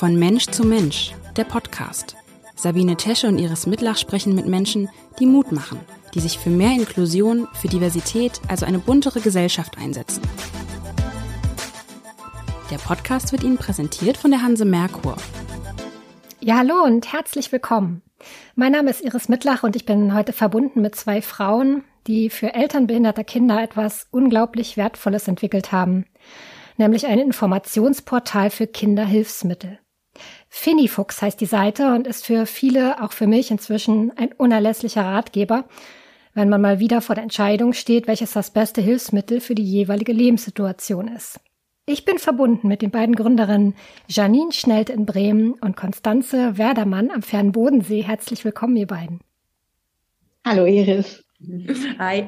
Von Mensch zu Mensch, der Podcast. Sabine Tesche und Iris Mitlach sprechen mit Menschen, die Mut machen, die sich für mehr Inklusion, für Diversität, also eine buntere Gesellschaft einsetzen. Der Podcast wird Ihnen präsentiert von der Hanse Merkur. Ja, hallo und herzlich willkommen. Mein Name ist Iris Mitlach und ich bin heute verbunden mit zwei Frauen, die für Eltern behinderter Kinder etwas unglaublich Wertvolles entwickelt haben, nämlich ein Informationsportal für Kinderhilfsmittel. Finifuchs heißt die Seite und ist für viele, auch für mich inzwischen, ein unerlässlicher Ratgeber, wenn man mal wieder vor der Entscheidung steht, welches das beste Hilfsmittel für die jeweilige Lebenssituation ist. Ich bin verbunden mit den beiden Gründerinnen Janine Schnellt in Bremen und Konstanze Werdermann am fernen Bodensee. Herzlich willkommen, ihr beiden. Hallo Iris. Hi.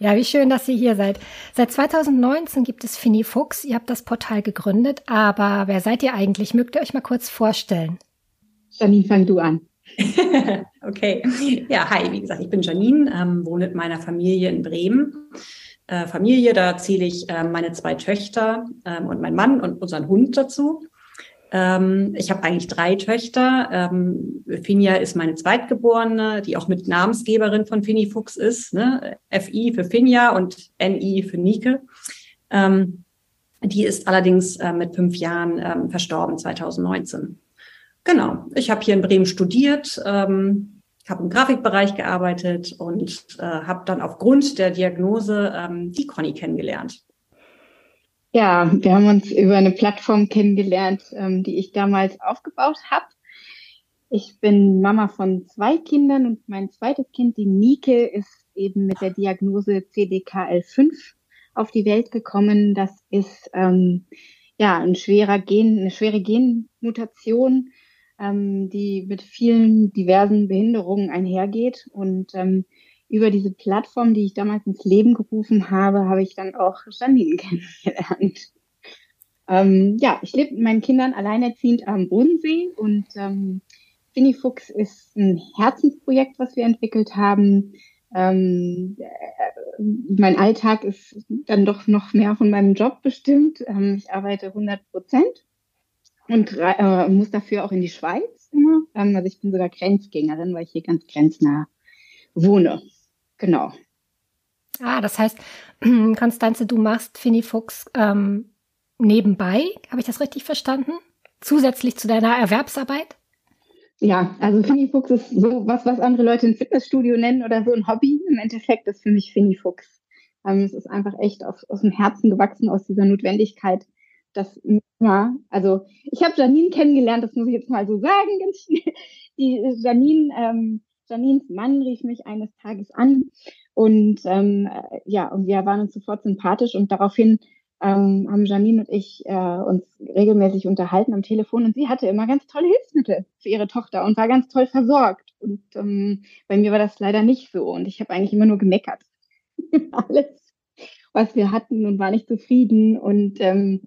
Ja, wie schön, dass ihr hier seid. Seit 2019 gibt es Fini Fuchs. Ihr habt das Portal gegründet, aber wer seid ihr eigentlich? Mögt ihr euch mal kurz vorstellen? Janine, fang du an. okay. Ja, hi, wie gesagt, ich bin Janine, ähm, wohne mit meiner Familie in Bremen. Äh, Familie, da zähle ich äh, meine zwei Töchter ähm, und meinen Mann und unseren Hund dazu. Ähm, ich habe eigentlich drei Töchter. Ähm, Finja ist meine Zweitgeborene, die auch mit Namensgeberin von Finifuchs ist. Ne? FI für Finja und NI für Nike. Ähm, die ist allerdings äh, mit fünf Jahren ähm, verstorben, 2019. Genau, ich habe hier in Bremen studiert, ähm, habe im Grafikbereich gearbeitet und äh, habe dann aufgrund der Diagnose ähm, die Conny kennengelernt. Ja, wir haben uns über eine Plattform kennengelernt, ähm, die ich damals aufgebaut habe. Ich bin Mama von zwei Kindern und mein zweites Kind, die Nike, ist eben mit der Diagnose CDKL5 auf die Welt gekommen. Das ist ähm, ja ein schwerer Gen, eine schwere Genmutation, ähm, die mit vielen diversen Behinderungen einhergeht. Und ähm, über diese Plattform, die ich damals ins Leben gerufen habe, habe ich dann auch Janine kennengelernt. Ähm, ja, ich lebe mit meinen Kindern alleinerziehend am Bodensee und ähm, Finifuchs ist ein Herzensprojekt, was wir entwickelt haben. Ähm, äh, mein Alltag ist dann doch noch mehr von meinem Job bestimmt. Ähm, ich arbeite 100 Prozent und äh, muss dafür auch in die Schweiz immer. Ähm, also ich bin sogar Grenzgängerin, weil ich hier ganz grenznah wohne. Genau. Ah, das heißt, Konstanze, du machst Finifuchs ähm, nebenbei, habe ich das richtig verstanden? Zusätzlich zu deiner Erwerbsarbeit? Ja, also Finifuchs ist so was, was andere Leute ein Fitnessstudio nennen oder so ein Hobby. Im Endeffekt ist für mich Finifuchs. Ähm, es ist einfach echt auf, aus dem Herzen gewachsen, aus dieser Notwendigkeit, dass ja, also ich habe Janine kennengelernt, das muss ich jetzt mal so sagen, ganz schnell. Die Janine ähm, Janines Mann rief mich eines Tages an und ähm, ja, und wir waren uns sofort sympathisch und daraufhin ähm, haben Janine und ich äh, uns regelmäßig unterhalten am Telefon und sie hatte immer ganz tolle Hilfsmittel für ihre Tochter und war ganz toll versorgt. Und ähm, bei mir war das leider nicht so und ich habe eigentlich immer nur gemeckert. Alles, was wir hatten und war nicht zufrieden und ähm,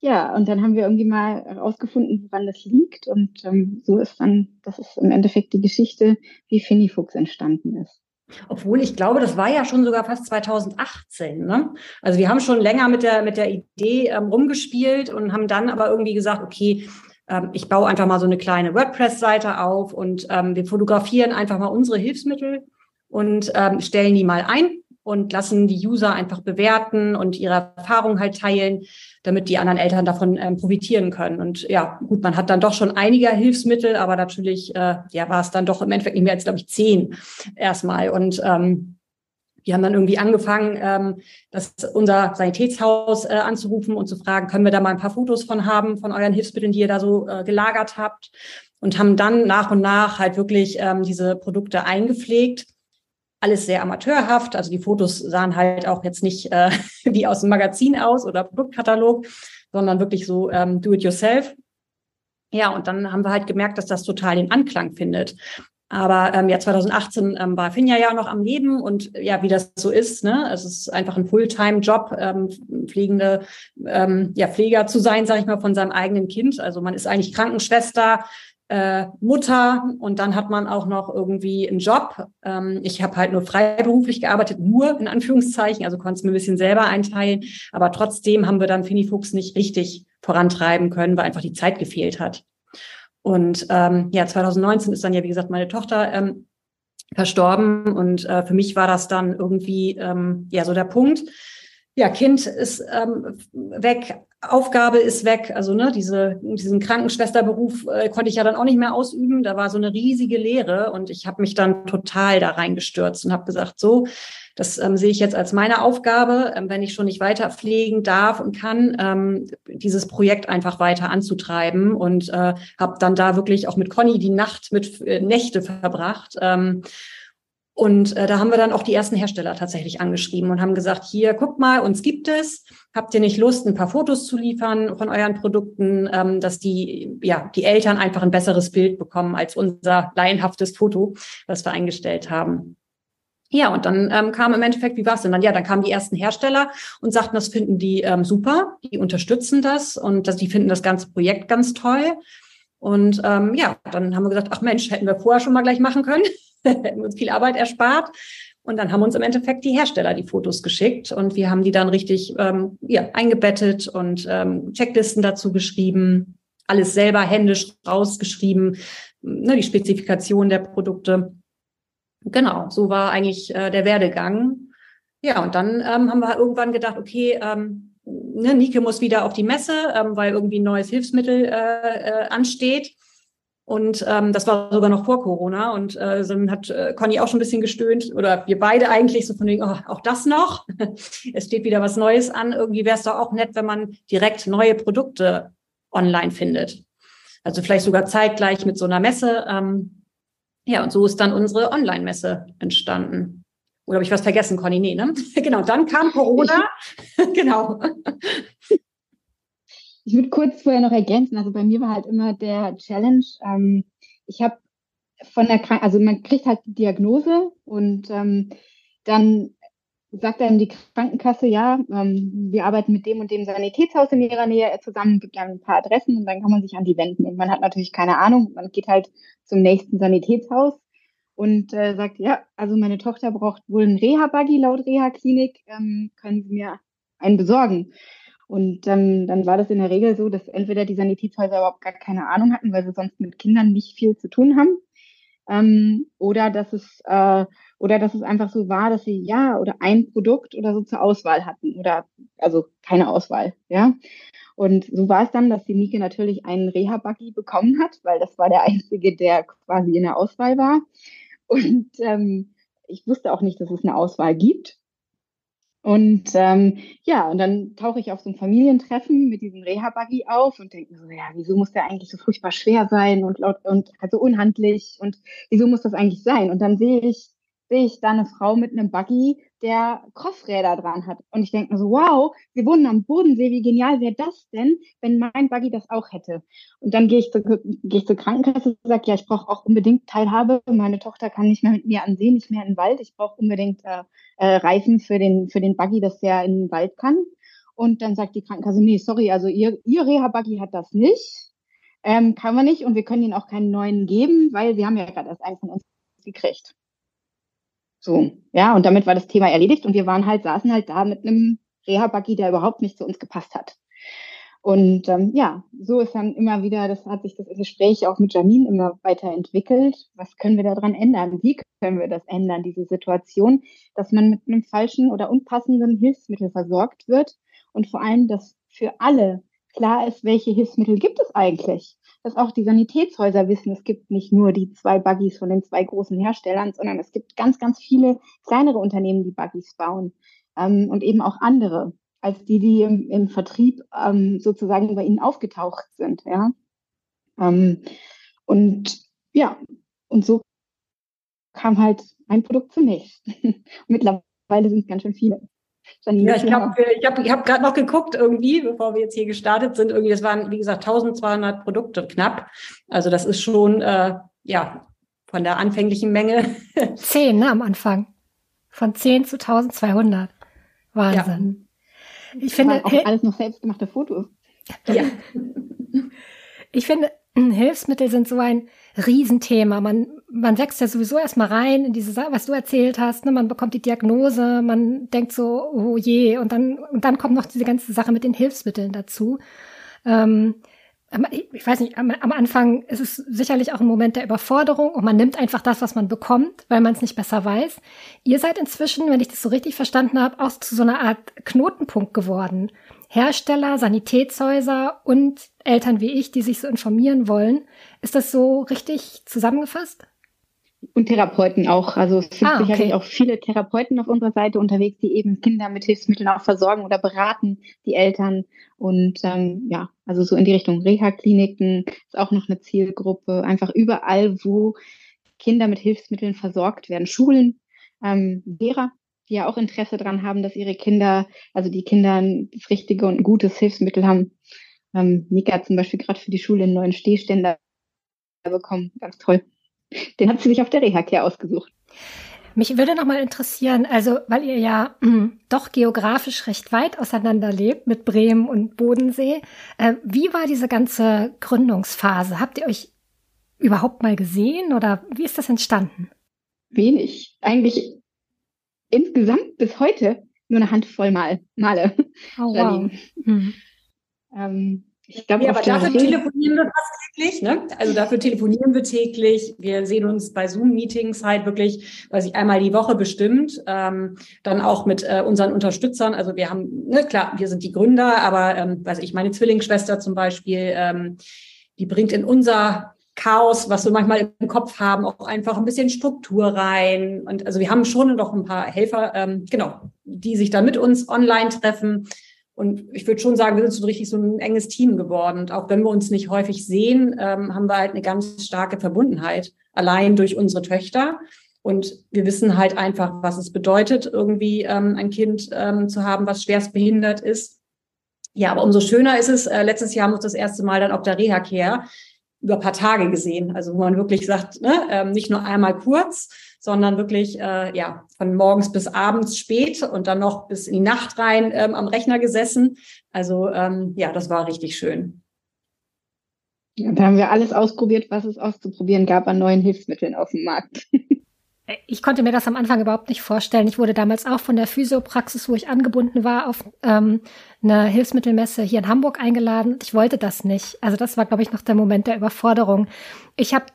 ja, und dann haben wir irgendwie mal herausgefunden, woran das liegt. Und ähm, so ist dann, das ist im Endeffekt die Geschichte, wie Finifuchs entstanden ist. Obwohl ich glaube, das war ja schon sogar fast 2018. Ne? Also wir haben schon länger mit der, mit der Idee ähm, rumgespielt und haben dann aber irgendwie gesagt, okay, ähm, ich baue einfach mal so eine kleine WordPress-Seite auf und ähm, wir fotografieren einfach mal unsere Hilfsmittel und ähm, stellen die mal ein und lassen die User einfach bewerten und ihre Erfahrungen halt teilen, damit die anderen Eltern davon ähm, profitieren können. Und ja, gut, man hat dann doch schon einige Hilfsmittel, aber natürlich äh, ja, war es dann doch im Endeffekt nicht mehr als, glaube ich, zehn erstmal. Und ähm, wir haben dann irgendwie angefangen, ähm, das unser Sanitätshaus äh, anzurufen und zu fragen, können wir da mal ein paar Fotos von haben, von euren Hilfsmitteln, die ihr da so äh, gelagert habt. Und haben dann nach und nach halt wirklich ähm, diese Produkte eingepflegt alles sehr amateurhaft. Also die Fotos sahen halt auch jetzt nicht äh, wie aus dem Magazin aus oder Produktkatalog, sondern wirklich so ähm, do-it-yourself. Ja, und dann haben wir halt gemerkt, dass das total den Anklang findet. Aber ähm, ja, 2018 ähm, war Finja ja noch am Leben und ja, wie das so ist, ne, es ist einfach ein Fulltime-Job, ähm, pflegende, ähm, ja, Pfleger zu sein, sage ich mal, von seinem eigenen Kind. Also man ist eigentlich Krankenschwester, äh, Mutter und dann hat man auch noch irgendwie einen Job. Ähm, ich habe halt nur freiberuflich gearbeitet, nur in Anführungszeichen, also konnte es mir ein bisschen selber einteilen, aber trotzdem haben wir dann Finifuchs nicht richtig vorantreiben können, weil einfach die Zeit gefehlt hat. Und ähm, ja, 2019 ist dann ja, wie gesagt, meine Tochter ähm, verstorben. Und äh, für mich war das dann irgendwie ähm, ja so der Punkt. Ja, Kind ist ähm, weg, Aufgabe ist weg. Also ne, diese, diesen Krankenschwesterberuf äh, konnte ich ja dann auch nicht mehr ausüben. Da war so eine riesige Leere und ich habe mich dann total da reingestürzt und habe gesagt, so, das ähm, sehe ich jetzt als meine Aufgabe, ähm, wenn ich schon nicht weiter pflegen darf und kann, ähm, dieses Projekt einfach weiter anzutreiben und äh, habe dann da wirklich auch mit Conny die Nacht mit äh, Nächte verbracht. Ähm, und äh, da haben wir dann auch die ersten Hersteller tatsächlich angeschrieben und haben gesagt, hier, guck mal, uns gibt es. Habt ihr nicht Lust, ein paar Fotos zu liefern von euren Produkten, ähm, dass die, ja, die Eltern einfach ein besseres Bild bekommen als unser laienhaftes Foto, was wir eingestellt haben. Ja, und dann ähm, kam im Endeffekt, wie war es denn dann? Ja, dann kamen die ersten Hersteller und sagten, das finden die ähm, super, die unterstützen das und dass die finden das ganze Projekt ganz toll. Und ähm, ja, dann haben wir gesagt, ach Mensch, hätten wir vorher schon mal gleich machen können. hätten uns viel Arbeit erspart. Und dann haben uns im Endeffekt die Hersteller die Fotos geschickt und wir haben die dann richtig ähm, ja, eingebettet und ähm, Checklisten dazu geschrieben, alles selber händisch rausgeschrieben, ne, die Spezifikation der Produkte. Genau, so war eigentlich äh, der Werdegang. Ja, und dann ähm, haben wir irgendwann gedacht, okay, ähm, ne, Nike muss wieder auf die Messe, ähm, weil irgendwie ein neues Hilfsmittel äh, äh, ansteht. Und ähm, das war sogar noch vor Corona. Und äh, dann hat äh, Conny auch schon ein bisschen gestöhnt, oder wir beide eigentlich so von wegen, oh, auch das noch. es steht wieder was Neues an. Irgendwie wäre es doch auch nett, wenn man direkt neue Produkte online findet. Also vielleicht sogar zeitgleich mit so einer Messe. Ähm, ja, und so ist dann unsere Online-Messe entstanden. Oder habe ich was vergessen, Conny? Nee, ne? genau, dann kam Corona. genau. Ich würde kurz vorher noch ergänzen, also bei mir war halt immer der Challenge, ähm, ich habe von der Krank also man kriegt halt die Diagnose und ähm, dann sagt einem die Krankenkasse, ja, ähm, wir arbeiten mit dem und dem Sanitätshaus in ihrer Nähe zusammen, gibt dann ein paar Adressen und dann kann man sich an die wenden. Und man hat natürlich keine Ahnung, man geht halt zum nächsten Sanitätshaus und äh, sagt, ja, also meine Tochter braucht wohl einen Reha-Buggy laut Reha-Klinik, ähm, können Sie mir einen besorgen? Und ähm, dann war das in der Regel so, dass entweder die Sanitätshäuser überhaupt gar keine Ahnung hatten, weil sie sonst mit Kindern nicht viel zu tun haben, ähm, oder dass es äh, oder dass es einfach so war, dass sie ja oder ein Produkt oder so zur Auswahl hatten oder also keine Auswahl, ja. Und so war es dann, dass die Nike natürlich einen Reha-Buggy bekommen hat, weil das war der einzige, der quasi in der Auswahl war. Und ähm, ich wusste auch nicht, dass es eine Auswahl gibt. Und ähm, ja, und dann tauche ich auf so ein Familientreffen mit diesem Reha-Buggy auf und denke mir so, ja, wieso muss der eigentlich so furchtbar schwer sein und laut und also unhandlich und wieso muss das eigentlich sein? Und dann sehe ich sehe ich da eine Frau mit einem Buggy, der Crossräder dran hat. Und ich denke mir so, wow, wir wohnen am Bodensee, wie genial wäre das denn, wenn mein Buggy das auch hätte? Und dann gehe ich, zu, gehe ich zur Krankenkasse und sage, ja, ich brauche auch unbedingt Teilhabe. Meine Tochter kann nicht mehr mit mir an See, nicht mehr in den Wald. Ich brauche unbedingt äh, äh, Reifen für den, für den Buggy, dass der in den Wald kann. Und dann sagt die Krankenkasse, nee, sorry, also ihr, ihr Reha-Buggy hat das nicht. Ähm, kann man nicht und wir können ihnen auch keinen neuen geben, weil wir haben ja gerade erst einen von uns gekriegt. So, ja, und damit war das Thema erledigt und wir waren halt, saßen halt da mit einem Reha-Buggy, der überhaupt nicht zu uns gepasst hat. Und ähm, ja, so ist dann immer wieder, das hat sich das Gespräch auch mit Janine immer weiterentwickelt. Was können wir daran ändern? Wie können wir das ändern, diese Situation, dass man mit einem falschen oder unpassenden Hilfsmittel versorgt wird und vor allem, dass für alle klar ist, welche Hilfsmittel gibt es eigentlich dass auch die Sanitätshäuser wissen, es gibt nicht nur die zwei Buggies von den zwei großen Herstellern, sondern es gibt ganz, ganz viele kleinere Unternehmen, die Buggies bauen ähm, und eben auch andere als die, die im, im Vertrieb ähm, sozusagen bei ihnen aufgetaucht sind. Ja? Ähm, und ja, und so kam halt ein Produkt zum nächsten. Mittlerweile sind es ganz schön viele. Janine, ja, ich glaube, ich habe ich hab gerade noch geguckt irgendwie, bevor wir jetzt hier gestartet sind. Irgendwie, das waren, wie gesagt, 1200 Produkte knapp. Also das ist schon, äh, ja, von der anfänglichen Menge. Zehn, ne, am Anfang. Von 10 zu 1200. Wahnsinn. Ja. Ich finde. Auch alles noch selbstgemachte Fotos. Ja. ich finde, Hilfsmittel sind so ein Riesenthema. Man, man wächst ja sowieso erstmal rein in diese Sache, was du erzählt hast. Ne? Man bekommt die Diagnose, man denkt so, oh je, und dann, und dann kommt noch diese ganze Sache mit den Hilfsmitteln dazu. Ähm, ich weiß nicht, am, am, Anfang ist es sicherlich auch ein Moment der Überforderung und man nimmt einfach das, was man bekommt, weil man es nicht besser weiß. Ihr seid inzwischen, wenn ich das so richtig verstanden habe, auch zu so einer Art Knotenpunkt geworden. Hersteller, Sanitätshäuser und Eltern wie ich, die sich so informieren wollen. Ist das so richtig zusammengefasst? Und Therapeuten auch. Also es sind ah, okay. sicherlich auch viele Therapeuten auf unserer Seite unterwegs, die eben Kinder mit Hilfsmitteln auch versorgen oder beraten, die Eltern. Und ähm, ja, also so in die Richtung Reha-Kliniken ist auch noch eine Zielgruppe. Einfach überall, wo Kinder mit Hilfsmitteln versorgt werden. Schulen, ähm, Lehrer, die ja auch Interesse daran haben, dass ihre Kinder, also die Kinder das richtige und ein gutes Hilfsmittel haben. Ähm, Nika hat zum Beispiel gerade für die Schule einen neuen Stehständer bekommen. Ganz toll. Den hat sie sich auf der Reha-Care ausgesucht. Mich würde noch mal interessieren, also weil ihr ja mh, doch geografisch recht weit auseinander lebt mit Bremen und Bodensee, äh, wie war diese ganze Gründungsphase? Habt ihr euch überhaupt mal gesehen oder wie ist das entstanden? Wenig. Eigentlich insgesamt bis heute nur eine Handvoll Mal, Male. Oh, wow. Hm. Ähm, ich glaube, ja, aber dafür telefonieren wir täglich. Ne? Also dafür telefonieren wir täglich. Wir sehen uns bei Zoom-Meetings halt wirklich, weiß ich, einmal die Woche bestimmt. Ähm, dann auch mit äh, unseren Unterstützern. Also wir haben, ne, klar, wir sind die Gründer, aber ähm, weiß ich, meine Zwillingsschwester zum Beispiel, ähm, die bringt in unser Chaos, was wir manchmal im Kopf haben, auch einfach ein bisschen Struktur rein. Und also wir haben schon noch ein paar Helfer, ähm, genau, die sich dann mit uns online treffen und ich würde schon sagen, wir sind so richtig so ein enges Team geworden. Und auch wenn wir uns nicht häufig sehen, ähm, haben wir halt eine ganz starke Verbundenheit, allein durch unsere Töchter. Und wir wissen halt einfach, was es bedeutet, irgendwie ähm, ein Kind ähm, zu haben, was schwerst behindert ist. Ja, aber umso schöner ist es, äh, letztes Jahr haben wir uns das erste Mal dann auf der Reha-Care über ein paar Tage gesehen. Also wo man wirklich sagt, ne, ähm, nicht nur einmal kurz, sondern wirklich äh, ja von morgens bis abends spät und dann noch bis in die Nacht rein ähm, am Rechner gesessen. Also ähm, ja, das war richtig schön. Ja, da haben wir alles ausprobiert, was es auszuprobieren gab an neuen Hilfsmitteln auf dem Markt. Ich konnte mir das am Anfang überhaupt nicht vorstellen. Ich wurde damals auch von der Physiopraxis, wo ich angebunden war, auf ähm, eine Hilfsmittelmesse hier in Hamburg eingeladen. Ich wollte das nicht. Also das war, glaube ich, noch der Moment der Überforderung. Ich habe,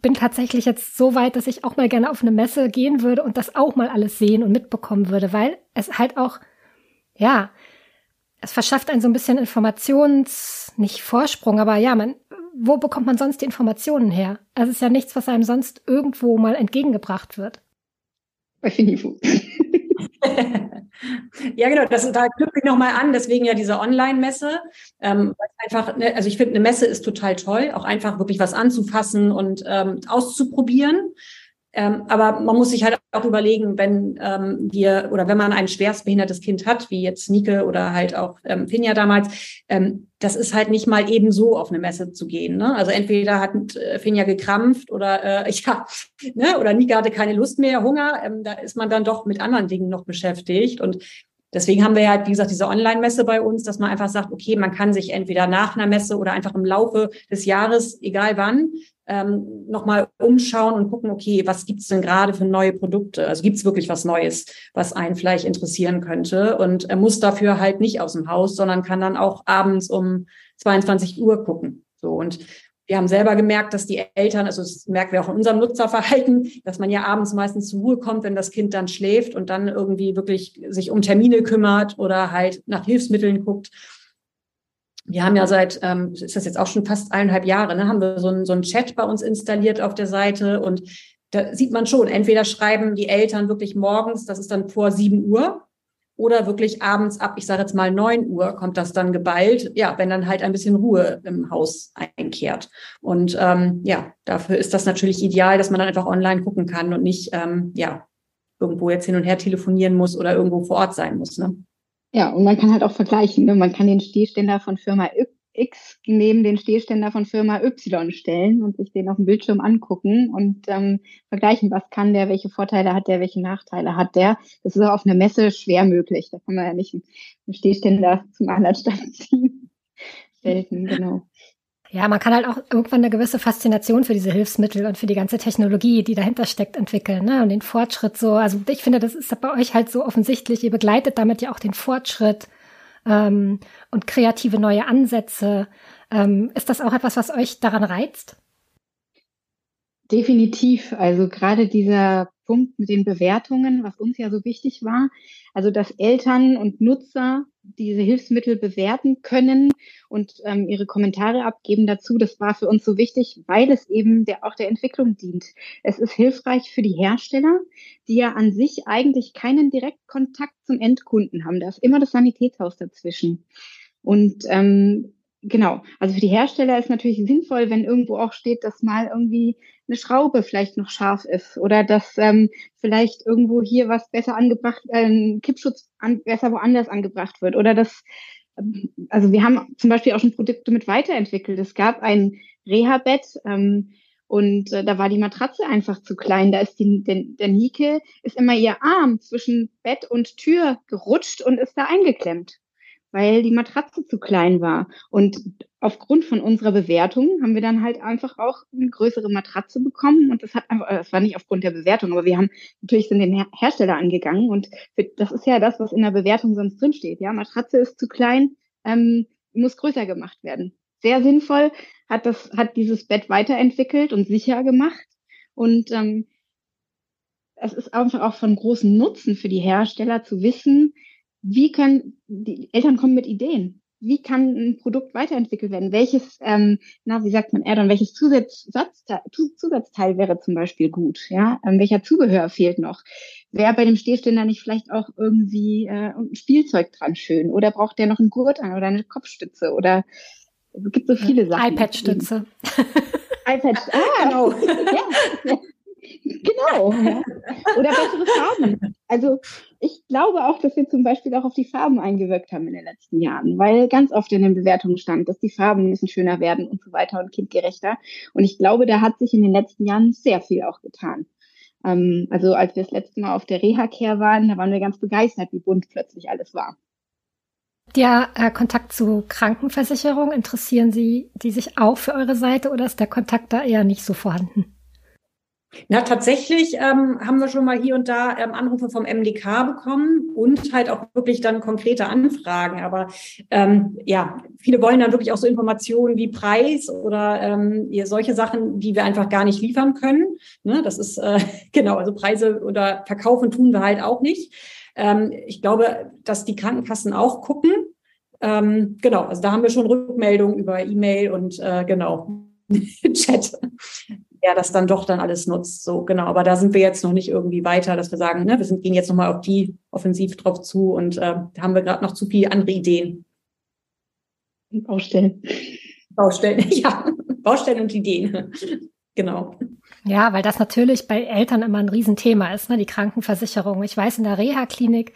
bin tatsächlich jetzt so weit, dass ich auch mal gerne auf eine Messe gehen würde und das auch mal alles sehen und mitbekommen würde, weil es halt auch, ja, es verschafft einen so ein bisschen Informations, nicht Vorsprung, aber ja, man, wo bekommt man sonst die Informationen her? Es ist ja nichts, was einem sonst irgendwo mal entgegengebracht wird. Bei Finifu. ja, genau, das, da knüpfe ich nochmal an, deswegen ja diese Online-Messe. Ähm, einfach, ne, also ich finde, eine Messe ist total toll, auch einfach wirklich was anzufassen und ähm, auszuprobieren. Ähm, aber man muss sich halt auch überlegen, wenn ähm, wir oder wenn man ein schwerstbehindertes Kind hat, wie jetzt Nike oder halt auch ähm, Finja damals, ähm, das ist halt nicht mal eben so auf eine Messe zu gehen. Ne? Also entweder hat äh, Finja gekrampft oder äh, ja, ne? oder Nike hatte keine Lust mehr, Hunger. Ähm, da ist man dann doch mit anderen Dingen noch beschäftigt und Deswegen haben wir ja, halt, wie gesagt, diese Online-Messe bei uns, dass man einfach sagt, okay, man kann sich entweder nach einer Messe oder einfach im Laufe des Jahres, egal wann, ähm, nochmal umschauen und gucken, okay, was gibt's denn gerade für neue Produkte? Also gibt's wirklich was Neues, was einen vielleicht interessieren könnte? Und er muss dafür halt nicht aus dem Haus, sondern kann dann auch abends um 22 Uhr gucken. So und wir haben selber gemerkt, dass die Eltern, also das merken wir auch in unserem Nutzerverhalten, dass man ja abends meistens zur Ruhe kommt, wenn das Kind dann schläft und dann irgendwie wirklich sich um Termine kümmert oder halt nach Hilfsmitteln guckt wir haben ja seit, ähm, ist das jetzt auch schon fast eineinhalb Jahre, ne, haben wir so einen, so einen Chat bei uns installiert auf der Seite und da sieht man schon, entweder schreiben die Eltern wirklich morgens, das ist dann vor sieben Uhr, oder wirklich abends ab, ich sage jetzt mal neun Uhr, kommt das dann geballt, ja, wenn dann halt ein bisschen Ruhe im Haus einkehrt. Und ähm, ja, dafür ist das natürlich ideal, dass man dann einfach online gucken kann und nicht ähm, ja irgendwo jetzt hin und her telefonieren muss oder irgendwo vor Ort sein muss. Ne? Ja, und man kann halt auch vergleichen. Ne? Man kann den Stehständer von Firma X neben den Stehständer von Firma Y stellen und sich den auf dem Bildschirm angucken und ähm, vergleichen, was kann der, welche Vorteile hat der, welche Nachteile hat der. Das ist auch auf einer Messe schwer möglich. Da kann man ja nicht einen Stehständer zum anderen Stand ziehen. Selten, genau. Ja, man kann halt auch irgendwann eine gewisse Faszination für diese Hilfsmittel und für die ganze Technologie, die dahinter steckt, entwickeln, ne? Und den Fortschritt so. Also ich finde, das ist bei euch halt so offensichtlich. Ihr begleitet damit ja auch den Fortschritt ähm, und kreative neue Ansätze. Ähm, ist das auch etwas, was euch daran reizt? Definitiv. Also gerade dieser Punkt mit den Bewertungen, was uns ja so wichtig war, also dass Eltern und Nutzer diese Hilfsmittel bewerten können und ähm, ihre Kommentare abgeben dazu, das war für uns so wichtig, weil es eben der, auch der Entwicklung dient. Es ist hilfreich für die Hersteller, die ja an sich eigentlich keinen Direktkontakt zum Endkunden haben. Da ist immer das Sanitätshaus dazwischen. Und ähm, Genau. Also für die Hersteller ist natürlich sinnvoll, wenn irgendwo auch steht, dass mal irgendwie eine Schraube vielleicht noch scharf ist oder dass ähm, vielleicht irgendwo hier was besser angebracht, äh, ein Kippschutz an, besser woanders angebracht wird oder dass, ähm, also wir haben zum Beispiel auch schon Produkte mit weiterentwickelt. Es gab ein Reha-Bett ähm, und äh, da war die Matratze einfach zu klein. Da ist die, der, der Nike ist immer ihr Arm zwischen Bett und Tür gerutscht und ist da eingeklemmt weil die Matratze zu klein war. Und aufgrund von unserer Bewertung haben wir dann halt einfach auch eine größere Matratze bekommen. Und das hat einfach, das war nicht aufgrund der Bewertung, aber wir haben natürlich sind den Hersteller angegangen. Und das ist ja das, was in der Bewertung sonst drinsteht. Ja, Matratze ist zu klein, ähm, muss größer gemacht werden. Sehr sinnvoll, hat das, hat dieses Bett weiterentwickelt und sicher gemacht. Und ähm, es ist einfach auch von großem Nutzen für die Hersteller zu wissen, wie können die Eltern kommen mit Ideen? Wie kann ein Produkt weiterentwickelt werden? Welches, ähm, na, wie sagt man, Addon, welches Zusatz, Zusatzteil wäre zum Beispiel gut? Ja, ähm, welcher Zubehör fehlt noch? Wäre bei dem Stehständer nicht vielleicht auch irgendwie äh, ein Spielzeug dran schön? Oder braucht der noch einen Gurt an oder eine Kopfstütze? Oder es gibt so viele Sachen. iPad-Stütze. iPad, ah, genau. ja. Genau. Ja. Oder bessere Farben. Also ich glaube auch, dass wir zum Beispiel auch auf die Farben eingewirkt haben in den letzten Jahren, weil ganz oft in den Bewertungen stand, dass die Farben bisschen schöner werden und so weiter und kindgerechter. Und ich glaube, da hat sich in den letzten Jahren sehr viel auch getan. Ähm, also als wir das letzte Mal auf der Reha-Care waren, da waren wir ganz begeistert, wie bunt plötzlich alles war. Der äh, Kontakt zu Krankenversicherung, interessieren Sie die sich auch für eure Seite oder ist der Kontakt da eher nicht so vorhanden? Na, tatsächlich ähm, haben wir schon mal hier und da ähm, Anrufe vom MDK bekommen und halt auch wirklich dann konkrete Anfragen. Aber ähm, ja, viele wollen dann wirklich auch so Informationen wie Preis oder ähm, solche Sachen, die wir einfach gar nicht liefern können. Ne, das ist äh, genau, also Preise oder Verkaufen tun wir halt auch nicht. Ähm, ich glaube, dass die Krankenkassen auch gucken. Ähm, genau, also da haben wir schon Rückmeldungen über E-Mail und äh, genau Chat er das dann doch dann alles nutzt. So, genau. Aber da sind wir jetzt noch nicht irgendwie weiter, dass wir sagen, ne, wir sind, gehen jetzt nochmal auf die offensiv drauf zu und äh, da haben wir gerade noch zu viele andere Ideen. Baustellen. Baustellen, ja. Baustellen und Ideen. genau. Ja, weil das natürlich bei Eltern immer ein Riesenthema ist, ne, die Krankenversicherung. Ich weiß, in der Reha-Klinik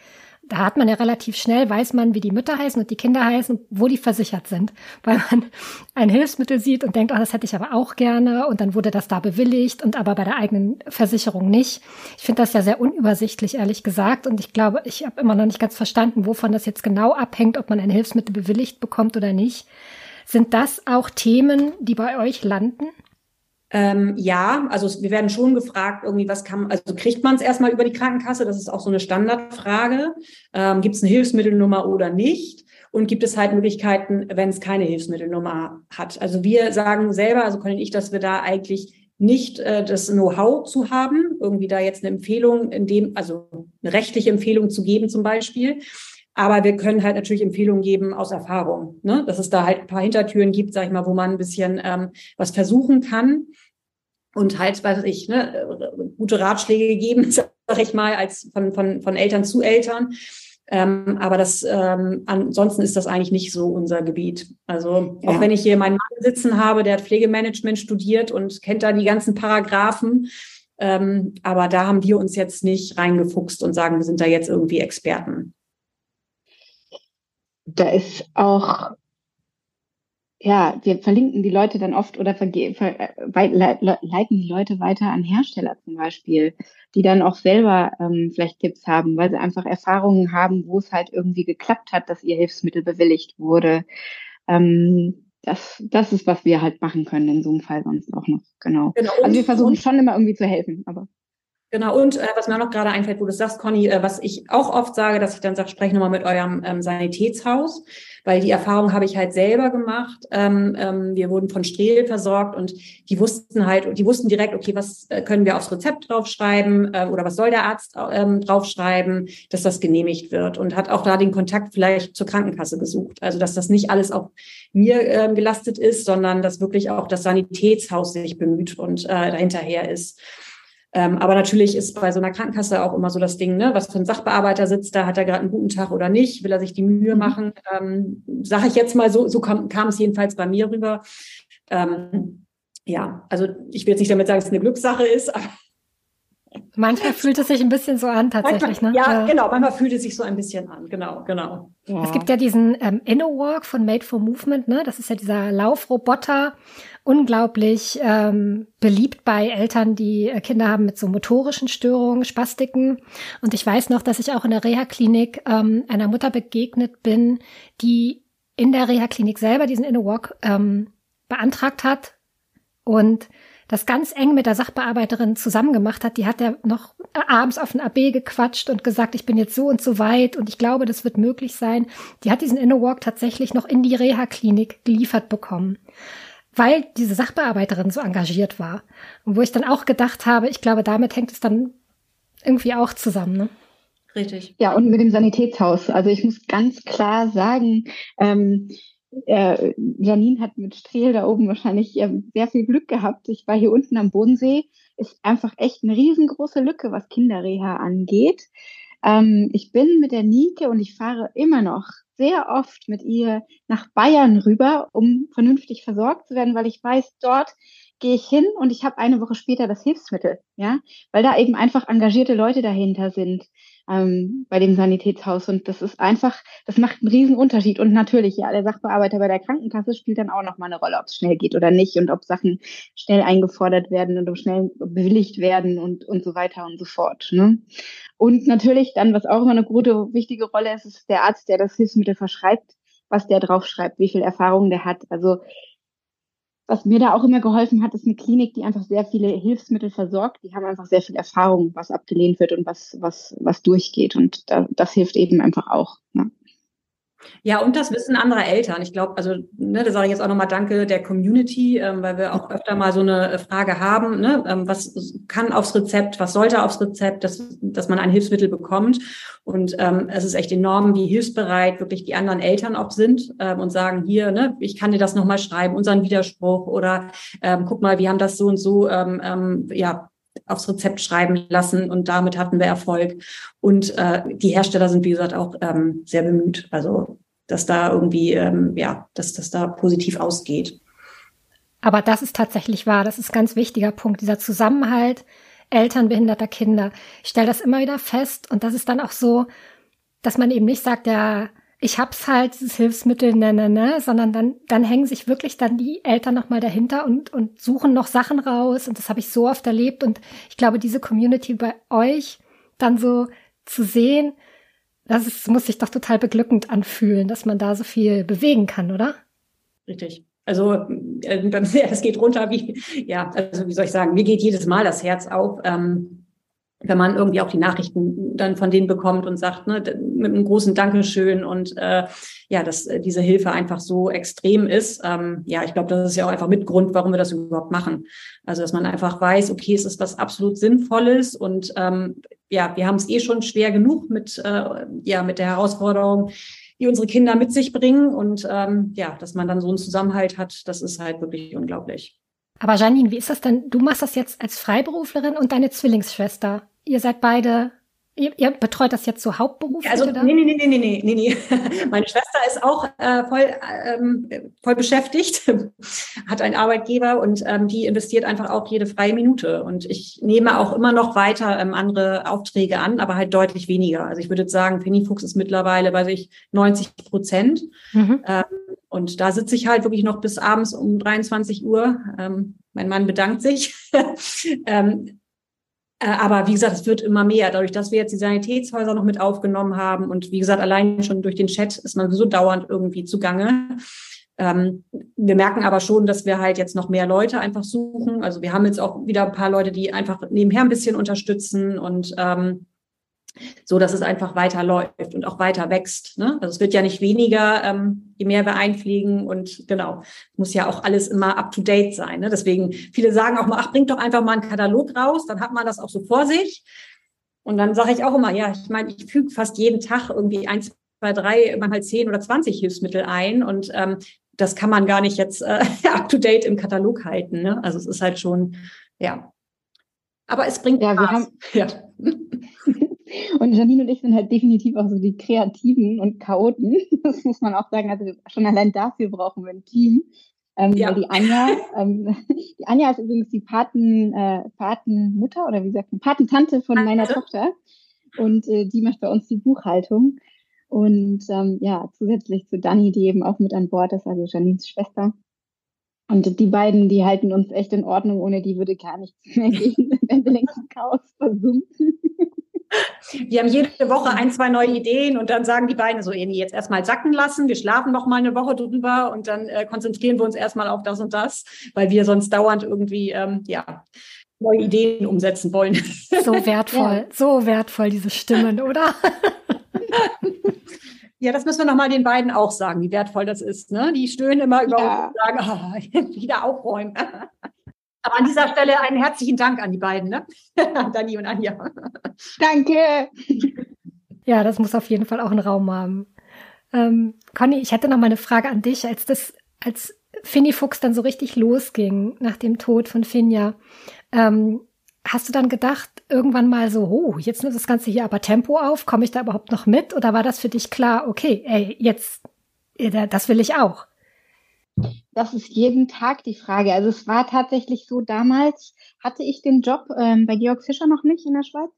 da hat man ja relativ schnell, weiß man, wie die Mütter heißen und die Kinder heißen, wo die versichert sind. Weil man ein Hilfsmittel sieht und denkt, oh, das hätte ich aber auch gerne und dann wurde das da bewilligt und aber bei der eigenen Versicherung nicht. Ich finde das ja sehr unübersichtlich, ehrlich gesagt. Und ich glaube, ich habe immer noch nicht ganz verstanden, wovon das jetzt genau abhängt, ob man ein Hilfsmittel bewilligt bekommt oder nicht. Sind das auch Themen, die bei euch landen? Ähm, ja, also wir werden schon gefragt, irgendwie, was kann, also kriegt man es erstmal über die Krankenkasse? Das ist auch so eine Standardfrage. Ähm, gibt es eine Hilfsmittelnummer oder nicht? Und gibt es halt Möglichkeiten, wenn es keine Hilfsmittelnummer hat? Also wir sagen selber, also können ich, dass wir da eigentlich nicht äh, das Know-how zu haben, irgendwie da jetzt eine Empfehlung in dem, also eine rechtliche Empfehlung zu geben zum Beispiel. Aber wir können halt natürlich Empfehlungen geben aus Erfahrung, ne? dass es da halt ein paar Hintertüren gibt, sag ich mal, wo man ein bisschen ähm, was versuchen kann und halt, weiß ich, ne, gute Ratschläge geben, sag ich mal, als von, von, von Eltern zu Eltern. Ähm, aber das ähm, ansonsten ist das eigentlich nicht so unser Gebiet. Also auch wenn ich hier meinen Mann sitzen habe, der hat Pflegemanagement studiert und kennt da die ganzen Paragraphen. Ähm, aber da haben wir uns jetzt nicht reingefuchst und sagen, wir sind da jetzt irgendwie Experten da ist auch, ja, wir verlinken die Leute dann oft oder ver ver leiten die Leute weiter an Hersteller zum Beispiel, die dann auch selber ähm, vielleicht Tipps haben, weil sie einfach Erfahrungen haben, wo es halt irgendwie geklappt hat, dass ihr Hilfsmittel bewilligt wurde. Ähm, das, das ist, was wir halt machen können in so einem Fall sonst auch noch. Genau. genau. Also wir versuchen schon immer irgendwie zu helfen, aber. Genau, und äh, was mir auch noch gerade einfällt, wo du sagst, Conny, äh, was ich auch oft sage, dass ich dann sage, spreche nochmal mit eurem ähm, Sanitätshaus, weil die Erfahrung habe ich halt selber gemacht. Ähm, ähm, wir wurden von Strehl versorgt und die wussten halt, die wussten direkt, okay, was äh, können wir aufs Rezept draufschreiben äh, oder was soll der Arzt ähm, draufschreiben, dass das genehmigt wird und hat auch da den Kontakt vielleicht zur Krankenkasse gesucht. Also dass das nicht alles auf mir äh, gelastet ist, sondern dass wirklich auch das Sanitätshaus sich bemüht und äh, dahinterher ist. Ähm, aber natürlich ist bei so einer Krankenkasse auch immer so das Ding, ne, was für ein Sachbearbeiter sitzt da, hat er gerade einen guten Tag oder nicht, will er sich die Mühe mhm. machen? Ähm, Sage ich jetzt mal so, so kam, kam es jedenfalls bei mir rüber. Ähm, ja, also ich will jetzt nicht damit sagen, dass es eine Glückssache ist, aber Manchmal fühlt es sich ein bisschen so an, tatsächlich. Manchmal, ne? Ja, genau. Manchmal fühlt es sich so ein bisschen an. Genau, genau. Ja. Es gibt ja diesen ähm, InnoWalk von Made for Movement. Ne? Das ist ja dieser Laufroboter. Unglaublich ähm, beliebt bei Eltern, die äh, Kinder haben mit so motorischen Störungen, Spastiken. Und ich weiß noch, dass ich auch in der Reha-Klinik ähm, einer Mutter begegnet bin, die in der Reha-Klinik selber diesen InnoWalk ähm, beantragt hat und das ganz eng mit der Sachbearbeiterin zusammen gemacht hat, die hat ja noch abends auf den AB gequatscht und gesagt, ich bin jetzt so und so weit und ich glaube, das wird möglich sein. Die hat diesen InnoWalk tatsächlich noch in die Reha-Klinik geliefert bekommen, weil diese Sachbearbeiterin so engagiert war. Und wo ich dann auch gedacht habe, ich glaube, damit hängt es dann irgendwie auch zusammen. Ne? Richtig. Ja, und mit dem Sanitätshaus. Also ich muss ganz klar sagen, ähm, äh, Janine hat mit Strehl da oben wahrscheinlich äh, sehr viel Glück gehabt. Ich war hier unten am Bodensee. Ist einfach echt eine riesengroße Lücke, was Kinderreha angeht. Ähm, ich bin mit der Nike und ich fahre immer noch sehr oft mit ihr nach Bayern rüber, um vernünftig versorgt zu werden, weil ich weiß, dort gehe ich hin und ich habe eine Woche später das Hilfsmittel, ja, weil da eben einfach engagierte Leute dahinter sind ähm, bei dem Sanitätshaus und das ist einfach, das macht einen riesen Unterschied und natürlich, ja, der Sachbearbeiter bei der Krankenkasse spielt dann auch nochmal eine Rolle, ob es schnell geht oder nicht und ob Sachen schnell eingefordert werden und ob schnell bewilligt werden und, und so weiter und so fort, ne? Und natürlich dann, was auch immer eine gute, wichtige Rolle ist, ist der Arzt, der das Hilfsmittel verschreibt, was der draufschreibt, wie viel Erfahrung der hat. Also was mir da auch immer geholfen hat, ist eine Klinik, die einfach sehr viele Hilfsmittel versorgt. Die haben einfach sehr viel Erfahrung, was abgelehnt wird und was, was, was durchgeht. Und da, das hilft eben einfach auch. Ne? Ja, und das Wissen anderer Eltern. Ich glaube, also, ne, da sage ich jetzt auch nochmal Danke der Community, ähm, weil wir auch öfter mal so eine äh, Frage haben, ne, ähm, was kann aufs Rezept, was sollte aufs Rezept, dass, dass man ein Hilfsmittel bekommt. Und ähm, es ist echt enorm, wie hilfsbereit wirklich die anderen Eltern auch sind ähm, und sagen, hier, ne, ich kann dir das nochmal schreiben, unseren Widerspruch oder ähm, guck mal, wir haben das so und so, ähm, ähm, ja, aufs Rezept schreiben lassen und damit hatten wir Erfolg. Und äh, die Hersteller sind, wie gesagt, auch ähm, sehr bemüht. Also, dass da irgendwie, ähm, ja, dass das da positiv ausgeht. Aber das ist tatsächlich wahr. Das ist ein ganz wichtiger Punkt, dieser Zusammenhalt Eltern behinderter Kinder. Ich stelle das immer wieder fest und das ist dann auch so, dass man eben nicht sagt, ja, ich hab's halt, dieses Hilfsmittel, ne, ne, ne, sondern dann, dann hängen sich wirklich dann die Eltern nochmal dahinter und, und suchen noch Sachen raus. Und das habe ich so oft erlebt. Und ich glaube, diese Community bei euch dann so zu sehen, das ist, muss sich doch total beglückend anfühlen, dass man da so viel bewegen kann, oder? Richtig. Also äh, es geht runter wie, ja, also wie soll ich sagen, mir geht jedes Mal das Herz auf. Ähm, wenn man irgendwie auch die Nachrichten dann von denen bekommt und sagt, ne, mit einem großen Dankeschön und äh, ja, dass äh, diese Hilfe einfach so extrem ist. Ähm, ja, ich glaube, das ist ja auch einfach mit Grund, warum wir das überhaupt machen. Also, dass man einfach weiß, okay, es ist was absolut Sinnvolles und ähm, ja, wir haben es eh schon schwer genug mit, äh, ja, mit der Herausforderung, die unsere Kinder mit sich bringen. Und ähm, ja, dass man dann so einen Zusammenhalt hat, das ist halt wirklich unglaublich. Aber Janine, wie ist das denn? Du machst das jetzt als Freiberuflerin und deine Zwillingsschwester. Ihr seid beide Ihr, ihr, betreut das jetzt so hauptberuflich? Also, oder? nee, nee, nee, nee, nee, nee, nee. Meine Schwester ist auch äh, voll, ähm, voll beschäftigt, hat einen Arbeitgeber und ähm, die investiert einfach auch jede freie Minute. Und ich nehme auch immer noch weiter ähm, andere Aufträge an, aber halt deutlich weniger. Also ich würde sagen, Penny Fuchs ist mittlerweile, weiß ich, 90 Prozent. Mhm. Ähm, und da sitze ich halt wirklich noch bis abends um 23 Uhr. Ähm, mein Mann bedankt sich. äh, aber wie gesagt, es wird immer mehr, dadurch, dass wir jetzt die Sanitätshäuser noch mit aufgenommen haben und wie gesagt, allein schon durch den Chat ist man so dauernd irgendwie zugange. Ähm, wir merken aber schon, dass wir halt jetzt noch mehr Leute einfach suchen. Also wir haben jetzt auch wieder ein paar Leute, die einfach nebenher ein bisschen unterstützen und ähm, so dass es einfach weiter läuft und auch weiter wächst. Ne? Also es wird ja nicht weniger, ähm, je mehr wir einfliegen und genau, muss ja auch alles immer up to date sein. Ne? Deswegen, viele sagen auch mal, ach, bringt doch einfach mal einen Katalog raus, dann hat man das auch so vor sich. Und dann sage ich auch immer, ja, ich meine, ich füge fast jeden Tag irgendwie eins, zwei, drei, manchmal zehn oder zwanzig Hilfsmittel ein und ähm, das kann man gar nicht jetzt äh, up to date im Katalog halten. Ne? Also es ist halt schon, ja. Aber es bringt ja, Spaß. Wir haben, ja. Und Janine und ich sind halt definitiv auch so die Kreativen und Chaoten. Das muss man auch sagen. Also schon allein dafür brauchen wir ein Team. Ähm, ja. Die Anja, ähm, die Anja ist übrigens die Paten, äh, Patenmutter oder wie sagt man, Patentante von meiner. Tochter. Und äh, die macht bei uns die Buchhaltung. Und ähm, ja, zusätzlich zu Dani, die eben auch mit an Bord ist, also Janines Schwester. Und die beiden, die halten uns echt in Ordnung, ohne die würde gar nichts mehr gehen, wenn wir längst im Chaos versumpfen. Wir haben jede Woche ein, zwei neue Ideen und dann sagen die beiden so, Eni, jetzt erstmal sacken lassen, wir schlafen noch mal eine Woche drüber und dann äh, konzentrieren wir uns erstmal auf das und das, weil wir sonst dauernd irgendwie, ähm, ja, neue Ideen umsetzen wollen. So wertvoll, ja. so wertvoll, diese Stimmen, oder? Ja, das müssen wir nochmal den beiden auch sagen, wie wertvoll das ist. Ne? Die stöhnen immer über ja. uns und sagen, oh, wieder aufräumen. Aber an dieser Stelle einen herzlichen Dank an die beiden, ne? Dani und Anja. Danke. Ja, das muss auf jeden Fall auch einen Raum haben. Ähm, Conny, ich hätte noch mal eine Frage an dich, als das, als Finny Fuchs dann so richtig losging nach dem Tod von Finja. Ähm, hast du dann gedacht, irgendwann mal so, oh, jetzt nimmt das Ganze hier aber Tempo auf, komme ich da überhaupt noch mit? Oder war das für dich klar, okay, ey, jetzt, äh, das will ich auch? Das ist jeden Tag die Frage. Also es war tatsächlich so, damals hatte ich den Job ähm, bei Georg Fischer noch nicht in der Schweiz.